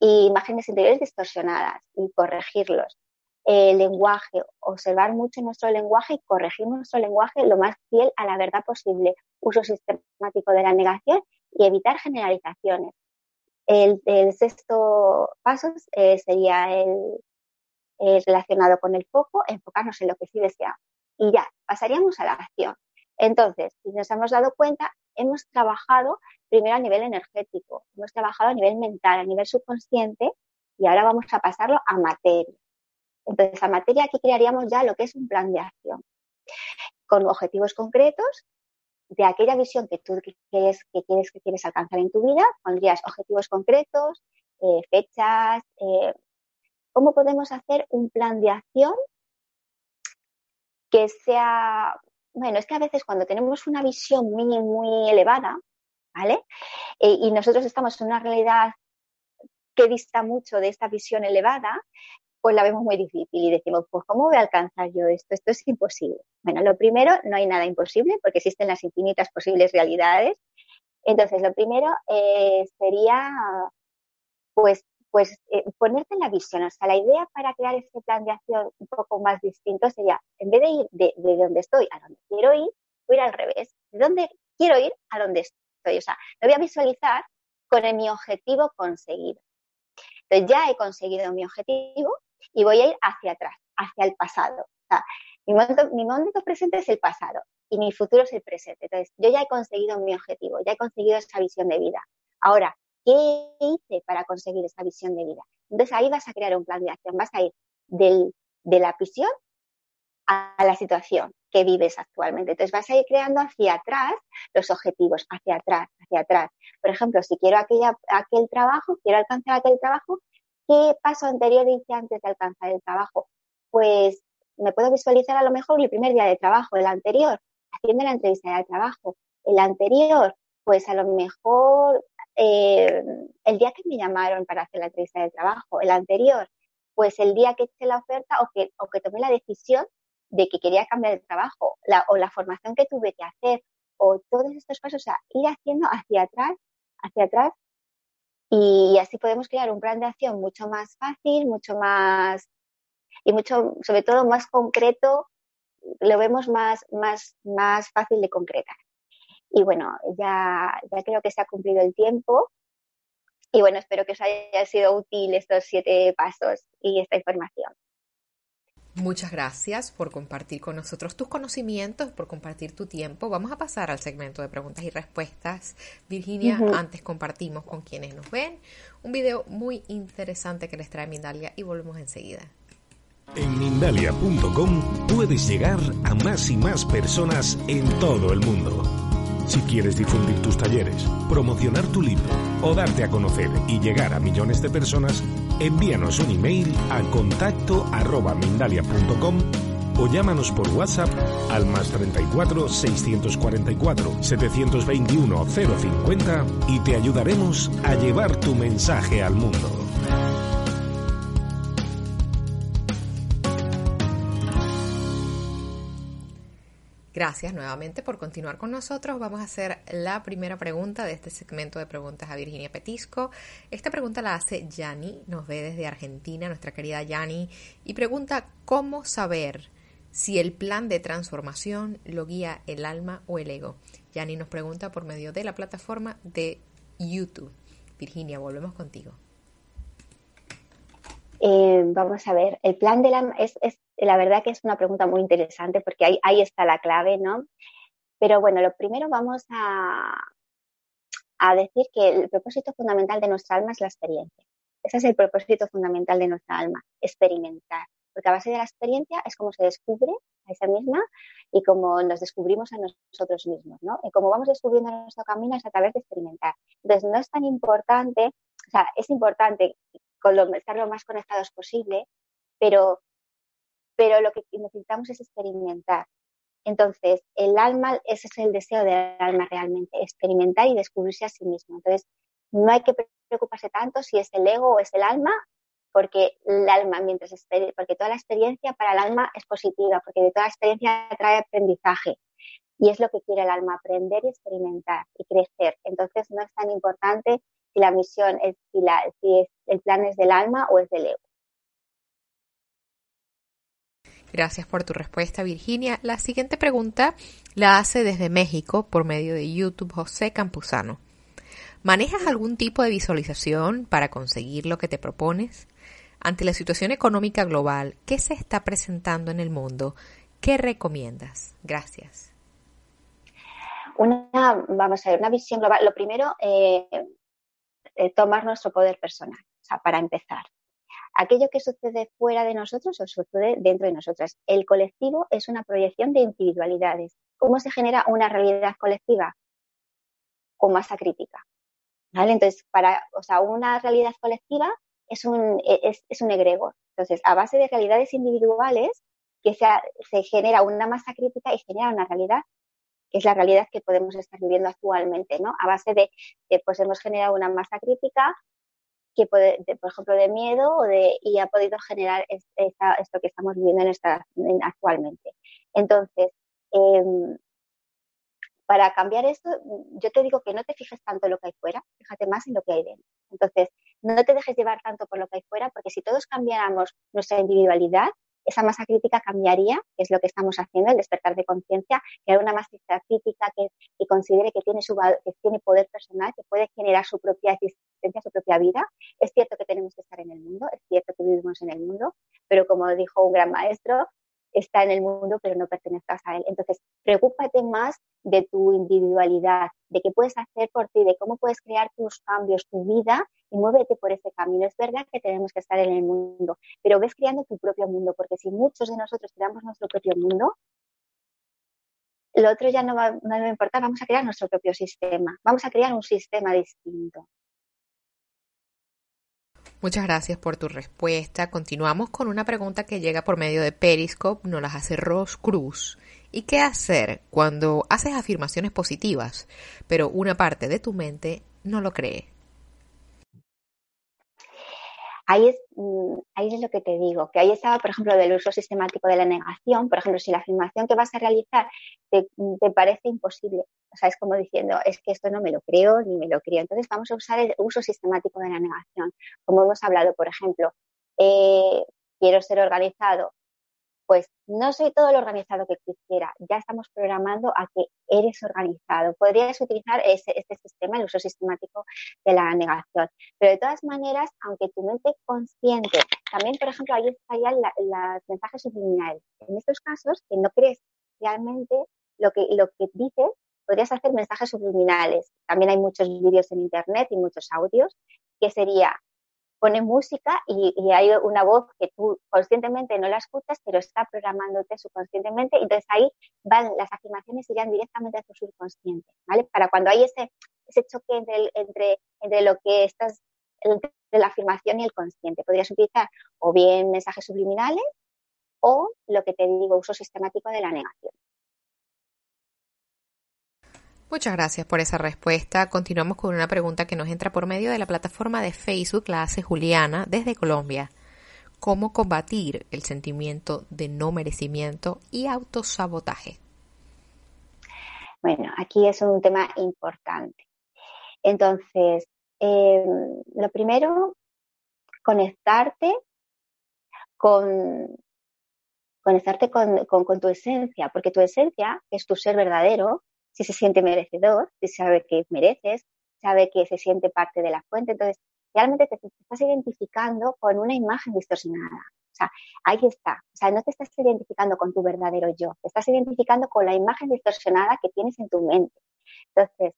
imágenes interiores distorsionadas y corregirlos. El lenguaje, observar mucho nuestro lenguaje y corregir nuestro lenguaje lo más fiel a la verdad posible. Uso sistemático de la negación y evitar generalizaciones. El, sexto paso eh, sería el, relacionado con el foco, enfocarnos en lo que sí deseamos. Y ya, pasaríamos a la acción. Entonces, si nos hemos dado cuenta, hemos trabajado primero a nivel energético, hemos trabajado a nivel mental, a nivel subconsciente, y ahora vamos a pasarlo a materia. Entonces, a materia aquí crearíamos ya lo que es un plan de acción, con objetivos concretos de aquella visión que tú quieres que, quieres, alcanzar en tu vida, pondrías objetivos concretos, eh, fechas, eh, cómo podemos hacer un plan de acción que sea, bueno, es que a veces cuando tenemos una visión muy, muy elevada, ¿vale? Eh, y nosotros estamos en una realidad que dista mucho de esta visión elevada, pues la vemos muy difícil y decimos, pues ¿cómo voy a alcanzar yo esto? Esto es imposible. Bueno, lo primero, no hay nada imposible porque existen las infinitas posibles realidades. Entonces, lo primero eh, sería, pues, pues eh, ponerte en la visión. O sea, la idea para crear este plan de acción un poco más distinto sería, en vez de ir de, de donde estoy a donde quiero ir, voy ir al revés. De donde quiero ir a donde estoy. O sea, lo voy a visualizar con mi objetivo conseguido. Entonces, ya he conseguido mi objetivo y voy a ir hacia atrás, hacia el pasado. O sea, mi momento, mi momento presente es el pasado y mi futuro es el presente. Entonces, yo ya he conseguido mi objetivo, ya he conseguido esa visión de vida. Ahora, ¿qué hice para conseguir esa visión de vida? Entonces, ahí vas a crear un plan de acción, vas a ir del, de la visión a la situación que vives actualmente. Entonces vas a ir creando hacia atrás los objetivos, hacia atrás, hacia atrás. Por ejemplo, si quiero aquella, aquel trabajo, quiero alcanzar aquel trabajo, ¿Qué paso anterior hice antes de alcanzar el trabajo? Pues me puedo visualizar a lo mejor el primer día de trabajo, el anterior, haciendo la entrevista de trabajo. El anterior, pues a lo mejor eh, el día que me llamaron para hacer la entrevista de trabajo. El anterior, pues el día que hice la oferta o que, o que tomé la decisión de que quería cambiar de trabajo o la formación que tuve que hacer o todos estos pasos, o sea, ir haciendo hacia atrás, hacia atrás y así podemos crear un plan de acción mucho más fácil, mucho más y mucho, sobre todo más concreto, lo vemos más, más, más fácil de concretar. Y bueno, ya, ya creo que se ha cumplido el tiempo. Y bueno, espero que os haya sido útil estos siete pasos y esta información. Muchas gracias por compartir con nosotros tus conocimientos, por compartir tu tiempo. Vamos a pasar al segmento de preguntas y respuestas. Virginia, antes compartimos con quienes nos ven un video muy interesante que les trae Mindalia y volvemos enseguida. En Mindalia.com puedes llegar a más y más personas en todo el mundo. Si quieres difundir tus talleres, promocionar tu libro o darte a conocer y llegar a millones de personas, envíanos un email a contacto arroba o llámanos por WhatsApp al más 34 644 721 050 y te ayudaremos a llevar tu mensaje al mundo. Gracias nuevamente por continuar con nosotros. Vamos a hacer la primera pregunta de este segmento de preguntas a Virginia Petisco. Esta pregunta la hace Yani, nos ve desde Argentina, nuestra querida Yani, y pregunta cómo saber si el plan de transformación lo guía el alma o el ego. Yani nos pregunta por medio de la plataforma de YouTube. Virginia, volvemos contigo. Eh, vamos a ver, el plan del alma es, es la verdad que es una pregunta muy interesante porque ahí, ahí está la clave, ¿no? Pero bueno, lo primero vamos a, a decir que el propósito fundamental de nuestra alma es la experiencia. Ese es el propósito fundamental de nuestra alma, experimentar. Porque a base de la experiencia es como se descubre a esa misma y como nos descubrimos a nosotros mismos, ¿no? Y como vamos descubriendo nuestro camino es a través de experimentar. Entonces, no es tan importante, o sea, es importante con estar lo más conectados posible, pero pero lo que necesitamos es experimentar. Entonces, el alma, ese es el deseo del alma realmente, experimentar y descubrirse a sí mismo. Entonces, no hay que preocuparse tanto si es el ego o es el alma, porque el alma, mientras porque toda la experiencia para el alma es positiva, porque de toda experiencia trae aprendizaje. Y es lo que quiere el alma, aprender y experimentar y crecer. Entonces, no es tan importante si la misión es, si, la, si es, el plan es del alma o es del ego. Gracias por tu respuesta, Virginia. La siguiente pregunta la hace desde México por medio de YouTube José Campuzano. ¿Manejas algún tipo de visualización para conseguir lo que te propones? Ante la situación económica global, ¿qué se está presentando en el mundo? ¿Qué recomiendas? Gracias. Una, vamos a ver, una visión global. Lo primero, eh, eh, tomar nuestro poder personal, o sea, para empezar. Aquello que sucede fuera de nosotros o sucede dentro de nosotras. El colectivo es una proyección de individualidades. ¿Cómo se genera una realidad colectiva? Con masa crítica. ¿Vale? Entonces, para, o sea, una realidad colectiva es un, es, es un egregor. Entonces, a base de realidades individuales, que se, se genera una masa crítica y genera una realidad que es la realidad que podemos estar viviendo actualmente, ¿no? A base de, pues hemos generado una masa crítica que por ejemplo, de miedo y ha podido generar esto que estamos viviendo actualmente. Entonces, em, para cambiar esto, yo te digo que no te fijes tanto en lo que hay fuera, fíjate más en lo que hay dentro. Entonces, no te dejes llevar tanto por lo que hay fuera, porque si todos cambiáramos nuestra individualidad, esa masa crítica cambiaría, que es lo que estamos haciendo, el despertar de conciencia, que una masa crítica que, que, considere que tiene, su, que tiene poder personal, que puede generar su propia existencia, su propia vida. Es cierto que tenemos que estar en el mundo, es cierto que vivimos en el mundo, pero como dijo un gran maestro, está en el mundo, pero no pertenezcas a él. Entonces, preocúpate más de tu individualidad, de qué puedes hacer por ti, de cómo puedes crear tus cambios, tu vida y muévete por ese camino. Es verdad que tenemos que estar en el mundo, pero ves creando tu propio mundo, porque si muchos de nosotros creamos nuestro propio mundo, lo otro ya no va, no va a importar, vamos a crear nuestro propio sistema, vamos a crear un sistema distinto. Muchas gracias por tu respuesta. Continuamos con una pregunta que llega por medio de Periscope, nos las hace Ros Cruz. ¿Y qué hacer cuando haces afirmaciones positivas, pero una parte de tu mente no lo cree? Ahí es, mm, ahí es lo que te digo, que ahí estaba, por ejemplo, del uso sistemático de la negación. Por ejemplo, si la afirmación que vas a realizar te, te parece imposible, o sea, es como diciendo, es que esto no me lo creo ni me lo creo. Entonces vamos a usar el uso sistemático de la negación. Como hemos hablado, por ejemplo, eh, quiero ser organizado, pues no soy todo lo organizado que quisiera. Ya estamos programando a que eres organizado. Podrías utilizar ese, este sistema, el uso sistemático de la negación. Pero de todas maneras, aunque tu mente consciente, también, por ejemplo, ahí estarían los mensajes subliminales. En estos casos, que no crees realmente lo que, lo que dices, podrías hacer mensajes subliminales. También hay muchos vídeos en Internet y muchos audios, que sería, pone música y, hay una voz que tú conscientemente no la escuchas, pero está programándote subconscientemente. Entonces ahí van las afirmaciones irían directamente a tu subconsciente, ¿vale? Para cuando hay ese, ese choque entre, entre, entre lo que estás, entre la afirmación y el consciente. Podrías utilizar o bien mensajes subliminales o lo que te digo, uso sistemático de la negación. Muchas gracias por esa respuesta. Continuamos con una pregunta que nos entra por medio de la plataforma de Facebook, la hace Juliana desde Colombia. ¿Cómo combatir el sentimiento de no merecimiento y autosabotaje? Bueno, aquí es un tema importante. Entonces, em, lo primero, conectarte con, conectarte con, con, tu esencia, porque tu esencia es tu ser verdadero, si se siente merecedor, si sabe que mereces, sabe que se siente parte de la fuente. Entonces, realmente te, estás identificando con una imagen distorsionada. O sea, ahí está. O sea, no te estás identificando con tu verdadero yo, te estás identificando con la imagen distorsionada que tienes en tu mente. Entonces,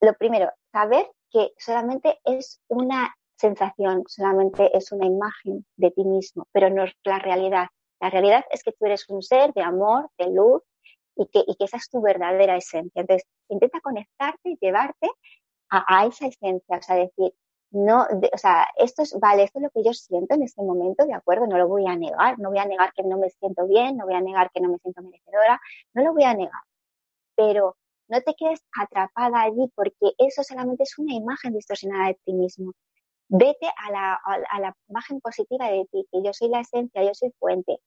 lo primero, saber que solamente es una sensación, solamente es una imagen de ti mismo, pero no es la realidad. La realidad es que tú eres un ser de amor, de luz, y que, y que esa es tu verdadera esencia. Entonces, intenta conectarte y llevarte a, esa esencia, o sea, decir, no, o sea, esto es, vale, esto es lo que yo siento en este momento, de acuerdo, no lo voy a negar, no voy a negar que no me siento bien, no voy a negar que no me siento merecedora, no lo voy a negar, pero no te quedes atrapada allí porque eso solamente es una imagen distorsionada de ti mismo. Vete a la, a la imagen positiva de ti, que yo soy la esencia, yo soy fuente,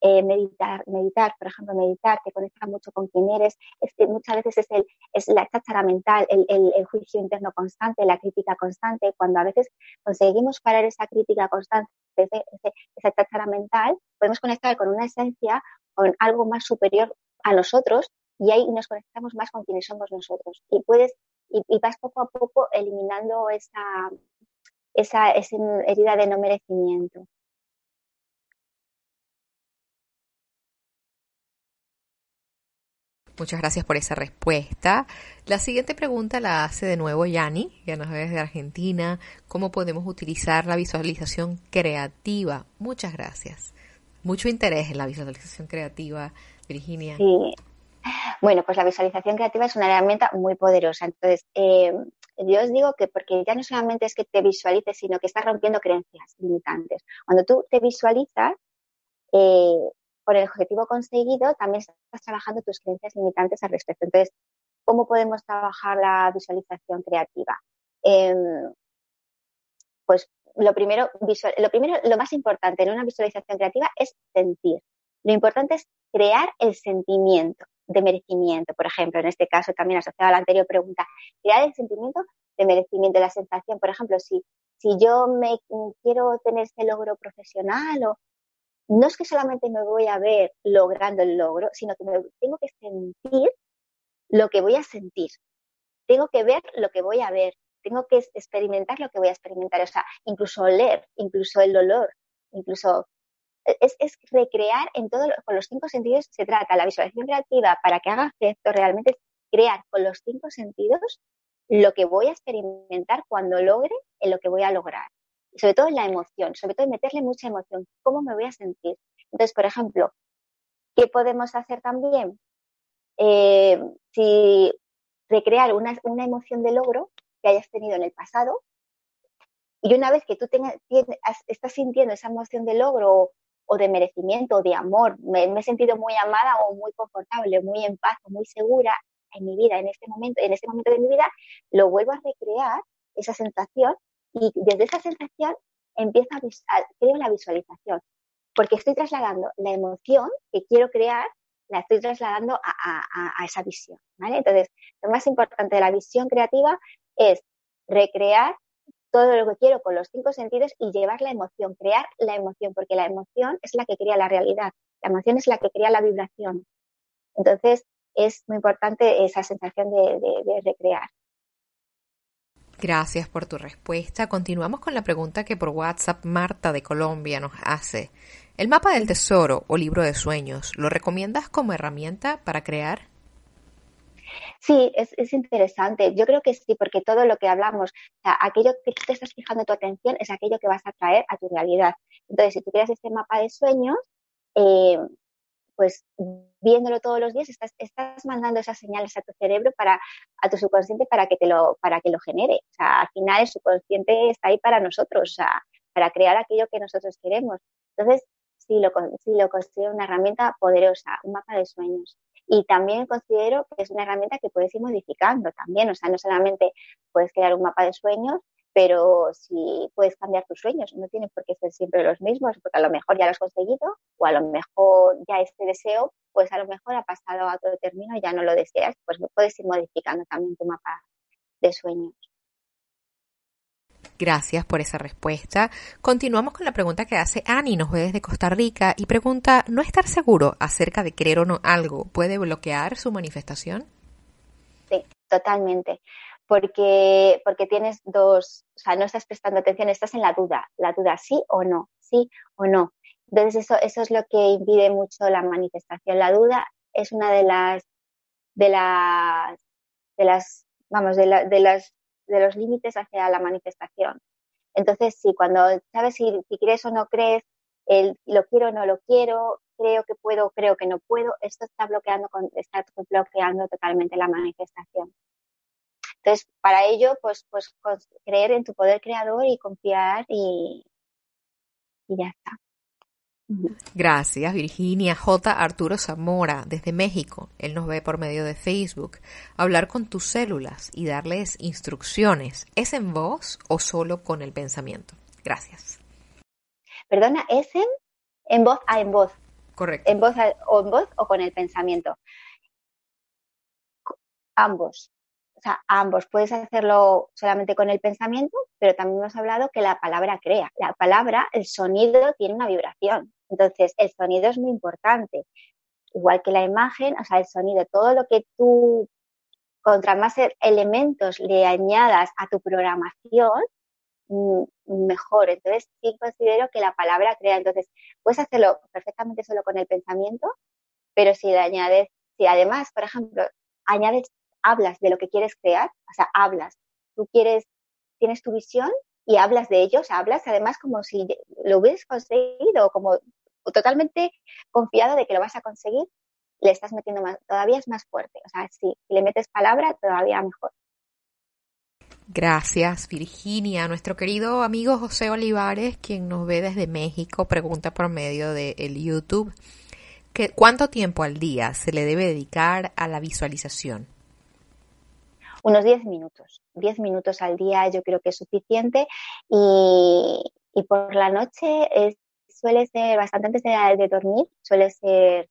eh, meditar, meditar, por ejemplo, meditar te conecta mucho con quién eres, muchas veces es, el, es la cháchara mental, el, el, juicio interno constante, la crítica constante, cuando a veces conseguimos parar esa crítica constante, esa cháchara mental, podemos conectar con una esencia, con algo más superior a nosotros y ahí nos conectamos más con quienes somos nosotros. Y puedes, y, y vas poco a poco eliminando esa, esa, esa herida de no merecimiento. Muchas gracias por esa respuesta. La siguiente pregunta la hace de nuevo Yani, que nos ve desde Argentina. ¿Cómo podemos utilizar la visualización creativa? Muchas gracias. Mucho interés en la visualización creativa, Virginia. Sí. Bueno, pues la visualización creativa es una herramienta muy poderosa. Entonces, eh, yo os digo que porque ya no solamente es que te visualices, sino que estás rompiendo creencias limitantes. Cuando tú te visualizas, eh, por el objetivo conseguido, también estás trabajando tus creencias limitantes al respecto. Entonces, ¿cómo podemos trabajar la visualización creativa? Em, pues lo primero, lo primero, lo más importante en una visualización creativa es sentir. Lo importante es crear el sentimiento de merecimiento, por ejemplo, en este caso también asociado a la anterior pregunta, crear el sentimiento de merecimiento, la sensación, por ejemplo, si, si yo me quiero tener este logro profesional o no es que solamente me voy a ver logrando el logro, sino que me, tengo que sentir lo que voy a sentir. Tengo que ver lo que voy a ver. Tengo que experimentar lo que voy a experimentar. O sea, incluso oler, incluso el dolor, incluso e, es, recrear en todo, con los cinco sentidos se trata. La visualización creativa, para que haga efecto, realmente es crear con los cinco sentidos lo que voy a experimentar cuando logre en lo que voy a lograr sobre todo en la emoción, sobre todo meterle mucha emoción, cómo me voy a sentir. Entonces, por ejemplo, ¿qué podemos hacer también? Eh, si recrear una, una, emoción de logro que hayas tenido en el pasado y una vez que tú estás sintiendo esa emoción de logro o, de merecimiento o de amor, me, he sentido muy amada o muy confortable, muy en paz o muy segura en mi vida, en este momento, en este momento de mi vida, lo vuelvo a recrear, esa sensación, y desde esa sensación empiezo a, creo la visualización, porque estoy trasladando la emoción que quiero crear, la estoy trasladando a, esa visión. Entonces, lo más importante de la visión creativa es recrear todo lo que quiero con los cinco sentidos y llevar la emoción, crear la emoción, porque la emoción es la que crea la realidad, la emoción es la que crea la vibración. Entonces, es muy importante esa sensación de recrear. Gracias por tu respuesta. Continuamos con la pregunta que por WhatsApp Marta de Colombia nos hace. ¿El mapa del tesoro o libro de sueños lo recomiendas como herramienta para crear? Sí, es, interesante. Yo creo que sí, porque todo lo que hablamos, aquello que te estás fijando tu atención es aquello que vas a traer a tu realidad. Entonces, si tú creas este mapa de sueños, eh, pues viéndolo todos los días estás, estás mandando esas señales a tu cerebro para, a tu subconsciente para que te lo, para que lo genere. O sea, al final el subconsciente está ahí para nosotros, o sea, para crear aquello que nosotros queremos. Entonces, sí lo, sí lo considero una herramienta poderosa, un mapa de sueños. Y también considero que es una herramienta que puedes ir modificando también. O sea, no solamente puedes crear un mapa de sueños, pero si puedes cambiar tus sueños, no tienen por qué ser siempre los mismos, porque a lo mejor ya lo has conseguido o a lo mejor ya este deseo, pues a lo mejor ha pasado a otro término y ya no lo deseas, pues puedes ir modificando también tu mapa de sueños. Gracias por esa respuesta. Continuamos con la pregunta que hace Annie, nos ve desde Costa Rica y pregunta, ¿no estar seguro acerca de querer o no algo puede bloquear su manifestación? Sí, totalmente porque, porque tienes dos, o sea, no estás prestando atención, estás en la duda, la duda sí o no, sí o no. Entonces eso, eso es lo que impide mucho la manifestación. La duda es una de las, de las, de las, vamos, de, la, de las, de los límites hacia la manifestación. Entonces, sí, cuando sabes si, si crees o no crees, el, lo quiero o no lo quiero, creo que puedo, creo que no puedo, esto está bloqueando, está bloqueando totalmente la manifestación. Entonces, para ello, pues, pues creer en tu poder creador y confiar y, y ya está. Gracias, Virginia. J. Arturo Zamora, desde México. Él nos ve por medio de Facebook. Hablar con tus células y darles instrucciones. ¿Es en voz o solo con el pensamiento? Gracias. Perdona, ¿es en, en voz? a ah, en voz. Correcto. En voz o en voz o con el pensamiento. Ambos o sea, ambos. Puedes hacerlo solamente con el pensamiento, pero también hemos hablado que la palabra crea. La palabra, el sonido tiene una vibración. Entonces, el sonido es muy importante. Igual que la imagen, o sea, el sonido, todo lo que tú, contra más elementos le añadas a tu programación, mm, mejor. Entonces, sí considero que la palabra crea. Entonces, puedes hacerlo perfectamente solo con el pensamiento, pero si le añades si además, por ejemplo, añades, hablas de lo que quieres crear, o sea, hablas, tú quieres, tienes tu visión y hablas de ellos, hablas además como si lo hubieras conseguido, como totalmente confiado de que lo vas a conseguir, le estás metiendo más, todavía es más fuerte. O sea, si le metes palabra, todavía mejor. Gracias, Virginia. Nuestro querido amigo José Olivares, quien nos ve desde México, pregunta por medio del el YouTube que, ¿cuánto tiempo al día se le debe dedicar a la visualización? Unos 10 minutos. 10 minutos al día yo creo que es suficiente y, y por la noche es, suele ser bastante antes de, dormir, suele ser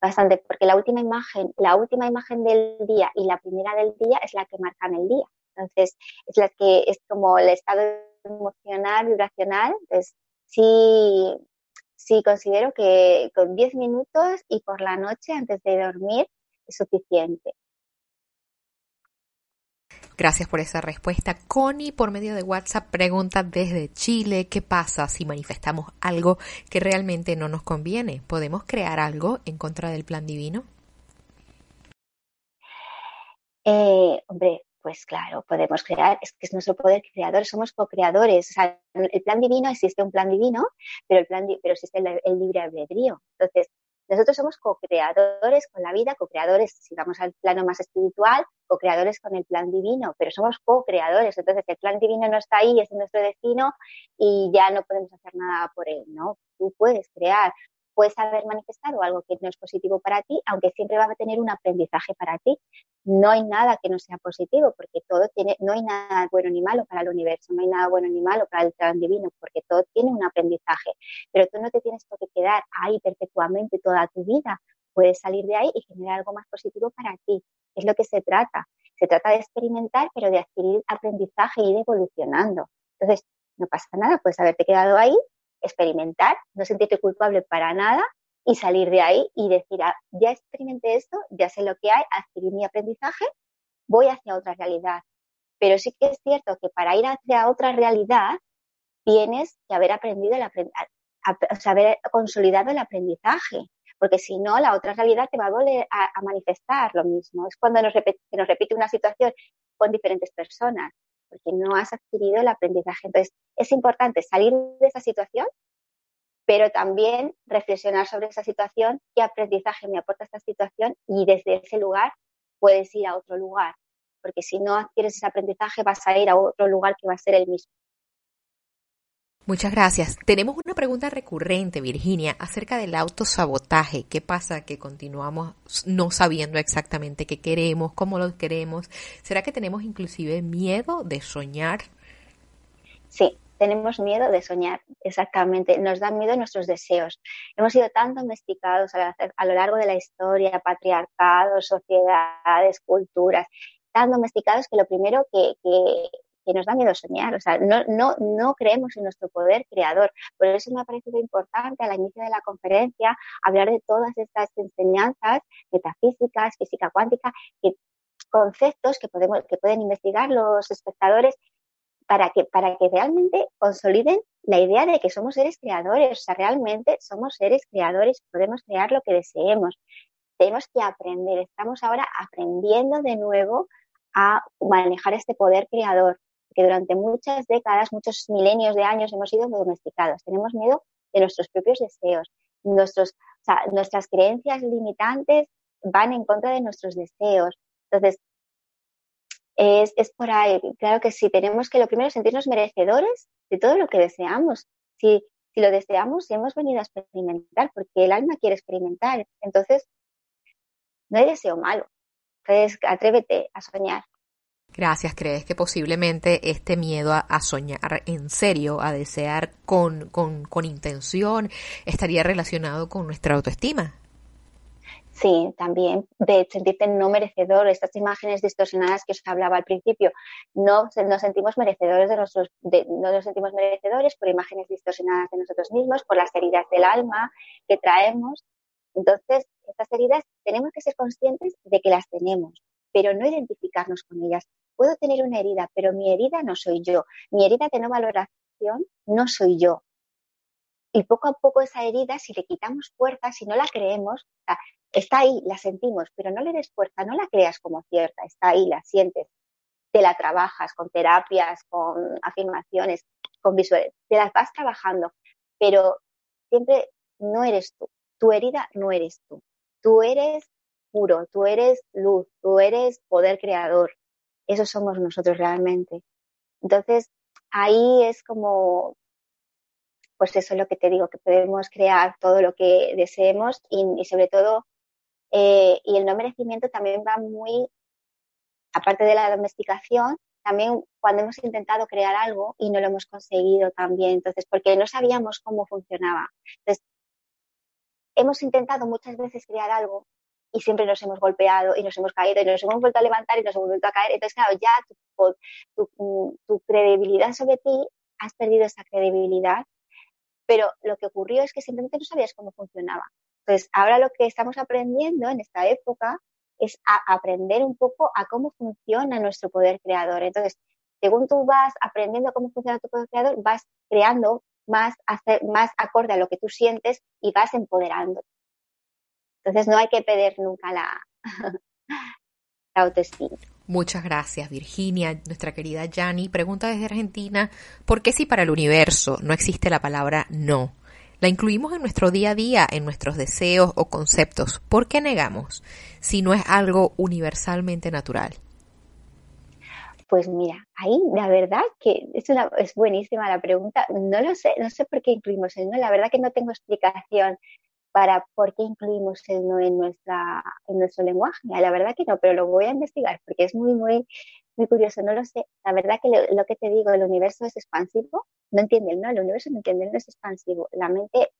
bastante, porque la última imagen, la última imagen del día y la primera del día es la que marcan el día. Entonces, es la que es como el estado emocional, vibracional. Entonces, sí, sí considero que con 10 minutos y por la noche antes de dormir es suficiente. Gracias por esa respuesta. Connie, por medio de WhatsApp, pregunta desde Chile, ¿qué pasa si manifestamos algo que realmente no nos conviene? ¿Podemos crear algo en contra del plan divino? Eh, hombre, pues claro, podemos crear, es que es nuestro poder creador, somos co-creadores. O sea, el plan divino existe un plan divino, pero, el plan, pero existe el, el libre albedrío. Entonces, nosotros somos co-creadores con la vida, co-creadores, si vamos al plano más espiritual, co-creadores con el plan divino, pero somos co-creadores. Entonces, el plan divino no está ahí, es nuestro destino y ya no podemos hacer nada por él, ¿no? Tú puedes crear, puedes haber manifestado algo que no es positivo para ti, aunque siempre va a tener un aprendizaje para ti. No hay nada que no sea positivo, porque todo tiene, no hay nada bueno ni malo para el universo, no hay nada bueno ni malo para el plan divino, porque todo tiene un aprendizaje. Pero tú no te tienes por qué quedar ahí perpetuamente toda tu vida. Puedes salir de ahí y generar algo más positivo para ti. Es lo que se trata. Se trata de experimentar, pero de adquirir aprendizaje y ir evolucionando. Entonces, no pasa nada, puedes haberte quedado ahí experimentar, no sentirte culpable para nada y salir de ahí y decir, ah, ya experimenté esto, ya sé lo que hay, adquirí mi aprendizaje, voy hacia otra realidad. Pero sí que es cierto que para ir hacia otra realidad tienes que haber aprendido el haber consolidado el aprendizaje, porque si no, la otra realidad te va a volver a, manifestar lo mismo. Es cuando nos nos repite una situación con diferentes personas porque no has adquirido el aprendizaje. Entonces, es importante salir de esa situación, pero también reflexionar sobre esa situación, qué aprendizaje me aporta esta situación y desde ese lugar puedes ir a otro lugar, porque si no adquieres ese aprendizaje vas a ir a otro lugar que va a ser el mismo. Muchas gracias. Tenemos una pregunta recurrente, Virginia, acerca del autosabotaje. ¿Qué pasa que continuamos no sabiendo exactamente qué queremos, cómo lo queremos? ¿Será que tenemos inclusive miedo de soñar? Sí, tenemos miedo de soñar, exactamente. Nos dan miedo nuestros deseos. Hemos sido tan domesticados a, lo largo de la historia, patriarcados, sociedades, culturas, tan domesticados que lo primero que, que nos da miedo soñar, o sea, no, no, no creemos en nuestro poder creador. Por eso me ha parecido importante al inicio de la conferencia hablar de todas estas enseñanzas metafísicas, física cuántica, que, conceptos que, podemos, que pueden investigar los espectadores para que, para que realmente consoliden la idea de que somos seres creadores, o sea, realmente somos seres creadores, podemos crear lo que deseemos. Tenemos que aprender, estamos ahora aprendiendo de nuevo a manejar este poder creador que durante muchas décadas, muchos milenios de años hemos sido domesticados. Tenemos miedo de nuestros propios deseos. Nuestros, nuestras creencias limitantes van en contra de nuestros deseos. Entonces, es, es por ahí. Claro que sí, tenemos que lo primero sentirnos merecedores de todo lo que deseamos. Si, si lo deseamos, hemos venido a experimentar, porque el alma quiere experimentar. Entonces, no hay deseo malo. Entonces, atrévete a soñar. Gracias. ¿Crees que posiblemente este miedo a, soñar en serio, a desear con, con, con intención, estaría relacionado con nuestra autoestima? Sí, también de sentirte no merecedor, estas imágenes distorsionadas que os hablaba al principio, no nos sentimos merecedores de nuestros, no nos sentimos merecedores por imágenes distorsionadas de nosotros mismos, por las heridas del alma que traemos. Entonces, estas heridas tenemos que ser conscientes de que las tenemos, pero no identificarnos con ellas. Puedo tener una herida, pero mi herida no soy yo. Mi herida de no valoración no soy yo. Y poco a poco esa herida, si le quitamos fuerza, si no la creemos, está ahí, la sentimos, pero no le des fuerza, no la creas como cierta, está ahí, la sientes, te la trabajas con terapias, con afirmaciones, con visuales, te las vas trabajando, pero siempre no eres tú, tu herida no eres tú, tú eres puro, tú eres luz, tú eres poder creador, eso somos nosotros realmente. Entonces, ahí es como, pues eso es lo que te digo, que podemos crear todo lo que deseemos y, sobre todo, eh, y el no merecimiento también va muy, aparte de la domesticación, también cuando hemos intentado crear algo y no lo hemos conseguido también, entonces, porque no sabíamos cómo funcionaba. Entonces, hemos intentado muchas veces crear algo y siempre nos hemos golpeado y nos hemos caído y nos hemos vuelto a levantar y nos hemos vuelto a caer. Entonces, claro, ya tu, tu, credibilidad sobre ti, has perdido esa credibilidad, pero lo que ocurrió es que simplemente no sabías cómo funcionaba. Entonces, ahora lo que estamos aprendiendo en esta época es a aprender un poco a cómo funciona nuestro poder creador. Entonces, según tú vas aprendiendo cómo funciona tu poder creador, vas creando más, más acorde a lo que tú sientes y vas empoderando. Entonces, no hay que perder nunca la, la autoestima. Muchas gracias, Virginia. Nuestra querida Yanni pregunta desde Argentina, ¿por qué si para el universo no existe la palabra no? La incluimos en nuestro día a día, en nuestros deseos o conceptos. ¿Por qué negamos si no es algo universalmente natural? Pues mira, ahí la verdad que es, una, es buenísima la pregunta. No lo sé, no sé por qué incluimos el no. La verdad que no tengo explicación para por qué incluimos el no en, nuestra, en nuestro lenguaje. La verdad que no, pero lo voy a investigar porque es muy, muy, muy curioso. No lo sé. La verdad que lo, que te digo, el universo es expansivo. No entiende el no, el universo no entiende el no es expansivo. La mente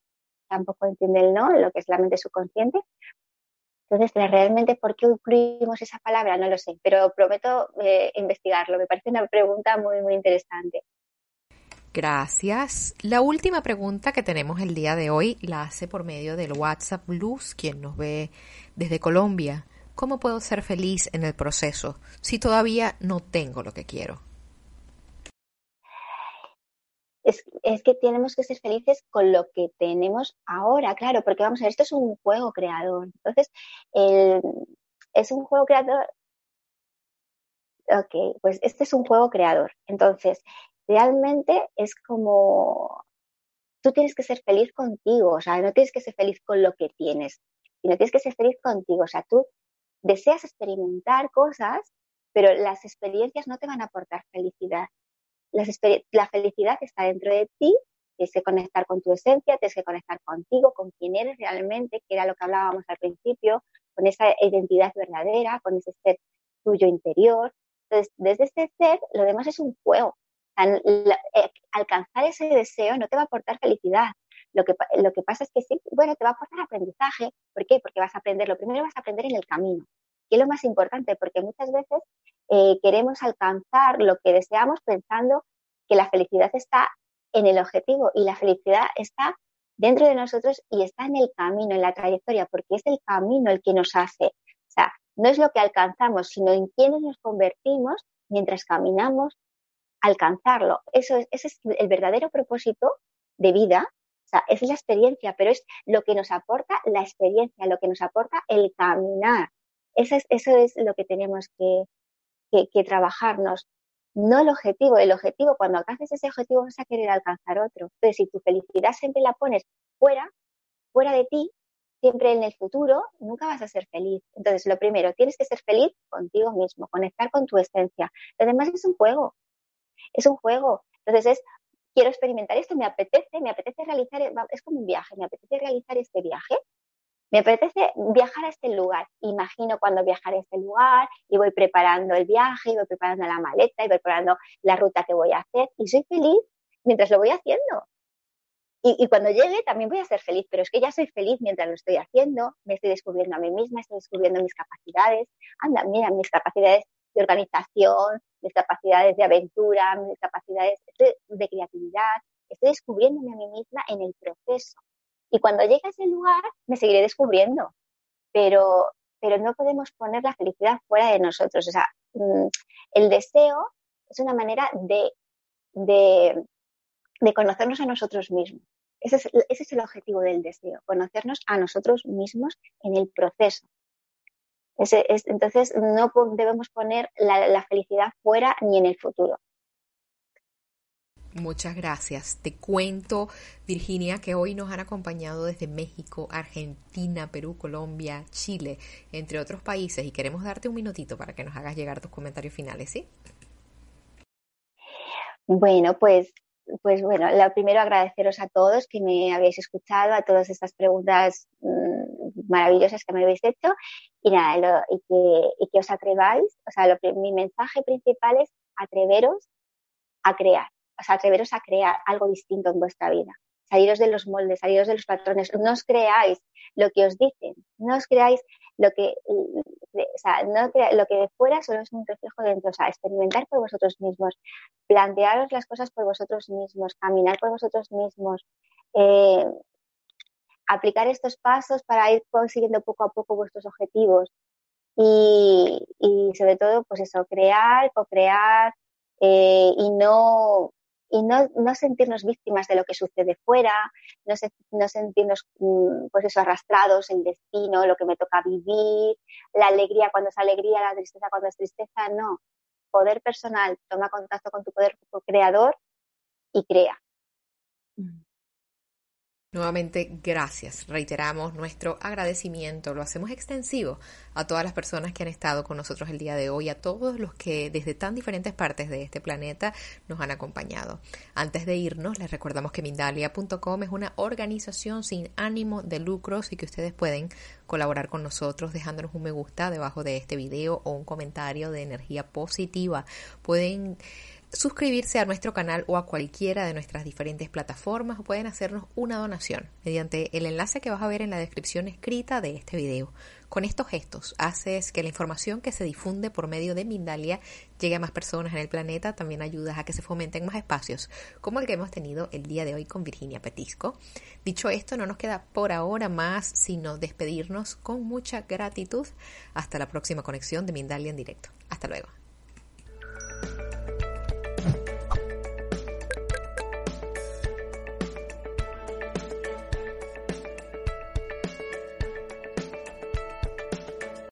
tampoco entiende el no, lo que es la mente subconsciente. Entonces, realmente, ¿por qué incluimos esa palabra? No lo sé, pero prometo eh, investigarlo. Me parece una pregunta muy, muy interesante. Gracias. La última pregunta que tenemos el día de hoy la hace por medio del WhatsApp Luz, quien nos ve desde Colombia. ¿Cómo puedo ser feliz en el proceso si todavía no tengo lo que quiero? Es, que tenemos que ser felices con lo que tenemos ahora, claro, porque vamos a ver, esto es un juego creador. Entonces, es un juego creador. Ok, pues este es un juego creador. Entonces, realmente es como tú tienes que ser feliz contigo, o sea, no tienes que ser feliz con lo que tienes, sino tienes que ser feliz contigo, o sea, tú deseas experimentar cosas, pero las experiencias no te van a aportar felicidad. la felicidad está dentro de ti, tienes que conectar con tu esencia, tienes que conectar contigo, con quién eres realmente, que era lo que hablábamos al principio, con esa identidad verdadera, con ese ser tuyo interior. Entonces, desde este ser, lo demás es un juego. Eh, alcanzar ese deseo no te va a aportar felicidad. Lo que, lo que pasa es que sí, bueno, te va a aportar aprendizaje. ¿Por qué? Porque vas a aprender, lo primero vas a aprender en el camino. Y es lo más importante, porque muchas veces eh, queremos alcanzar lo que deseamos pensando que la felicidad está en el objetivo y la felicidad está dentro de nosotros y está en el camino, en la trayectoria, porque es el camino el que nos hace. O sea, no es lo que alcanzamos, sino en quienes nos convertimos mientras caminamos alcanzarlo. Eso es, ese es el verdadero propósito de vida. O sea, es la experiencia, pero es lo que nos aporta la experiencia, lo que nos aporta el caminar. Eso es, eso es lo que tenemos que, que, trabajarnos. No el objetivo. El objetivo, cuando alcances ese objetivo, vas a querer alcanzar otro. Entonces, si tu felicidad siempre la pones fuera, fuera de ti, siempre en el futuro, nunca vas a ser feliz. Entonces, lo primero, tienes que ser feliz contigo mismo, conectar con tu esencia. Lo demás es un juego es un juego. Entonces es, quiero experimentar esto, me apetece, me apetece realizar, es como un viaje, me apetece realizar este viaje, me apetece viajar a este lugar. Imagino cuando viajaré a este lugar y voy preparando el viaje, y voy preparando la maleta, y voy preparando la ruta que voy a hacer y soy feliz mientras lo voy haciendo. Y, y, cuando llegue también voy a ser feliz, pero es que ya soy feliz mientras lo estoy haciendo, me estoy descubriendo a mí misma, estoy descubriendo mis capacidades. Anda, mira, mis capacidades de organización, mis capacidades de aventura, mis capacidades de creatividad. Estoy descubriéndome a mí misma en el proceso. Y cuando llegue a ese lugar, me seguiré descubriendo. Pero, pero no podemos poner la felicidad fuera de nosotros. O sea, mm, el deseo es una manera de, de, de conocernos a nosotros mismos. Ese es, ese es el objetivo del deseo, conocernos a nosotros mismos en el proceso. Ese es, entonces, no debemos poner la, la felicidad fuera ni en el futuro. Muchas gracias. Te cuento, Virginia, que hoy nos han acompañado desde México, Argentina, Perú, Colombia, Chile, entre otros países, y queremos darte un minutito para que nos hagas llegar tus comentarios finales, ¿sí? Bueno, pues, pues bueno, lo primero agradeceros a todos que me habéis escuchado, a todas estas preguntas mmm, maravillosas que me habéis hecho, y nada, lo, y, que, y que os atreváis, o sea, lo, mi mensaje principal es atreveros a crear o sea, atreveros a crear algo distinto en vuestra vida. Saliros de los moldes, saliros de los patrones. No os creáis lo que os dicen, no os creáis lo que, o sea, no lo que de fuera solo es un reflejo de dentro. O sea, experimentar por vosotros mismos, plantearos las cosas por vosotros mismos, caminar por vosotros mismos, eh, aplicar estos pasos para ir consiguiendo poco a poco vuestros objetivos. Y, y sobre todo, pues eso, crear, co-crear eh, y no y no, no, sentirnos víctimas de lo que sucede fuera, no, no sentirnos mm, pues eso, arrastrados, el destino, lo que me toca vivir, la alegría cuando es alegría, la tristeza cuando es tristeza, no. Poder personal, toma contacto con tu poder creador y crea. Mm. Nuevamente, gracias. Reiteramos nuestro agradecimiento. Lo hacemos extensivo a todas las personas que han estado con nosotros el día de hoy, a todos los que desde tan diferentes partes de este planeta nos han acompañado. Antes de irnos, les recordamos que Mindalia.com es una organización sin ánimo de lucros y que ustedes pueden colaborar con nosotros dejándonos un me gusta debajo de este video o un comentario de energía positiva. Pueden suscribirse a nuestro canal o a cualquiera de nuestras diferentes plataformas o pueden hacernos una donación mediante el enlace que vas a ver en la descripción escrita de este video. Con estos gestos haces que la información que se difunde por medio de Mindalia llegue a más personas en el planeta, también ayudas a que se fomenten más espacios como el que hemos tenido el día de hoy con Virginia Petisco. Dicho esto, no nos queda por ahora más sino despedirnos con mucha gratitud hasta la próxima conexión de Mindalia en directo. Hasta luego.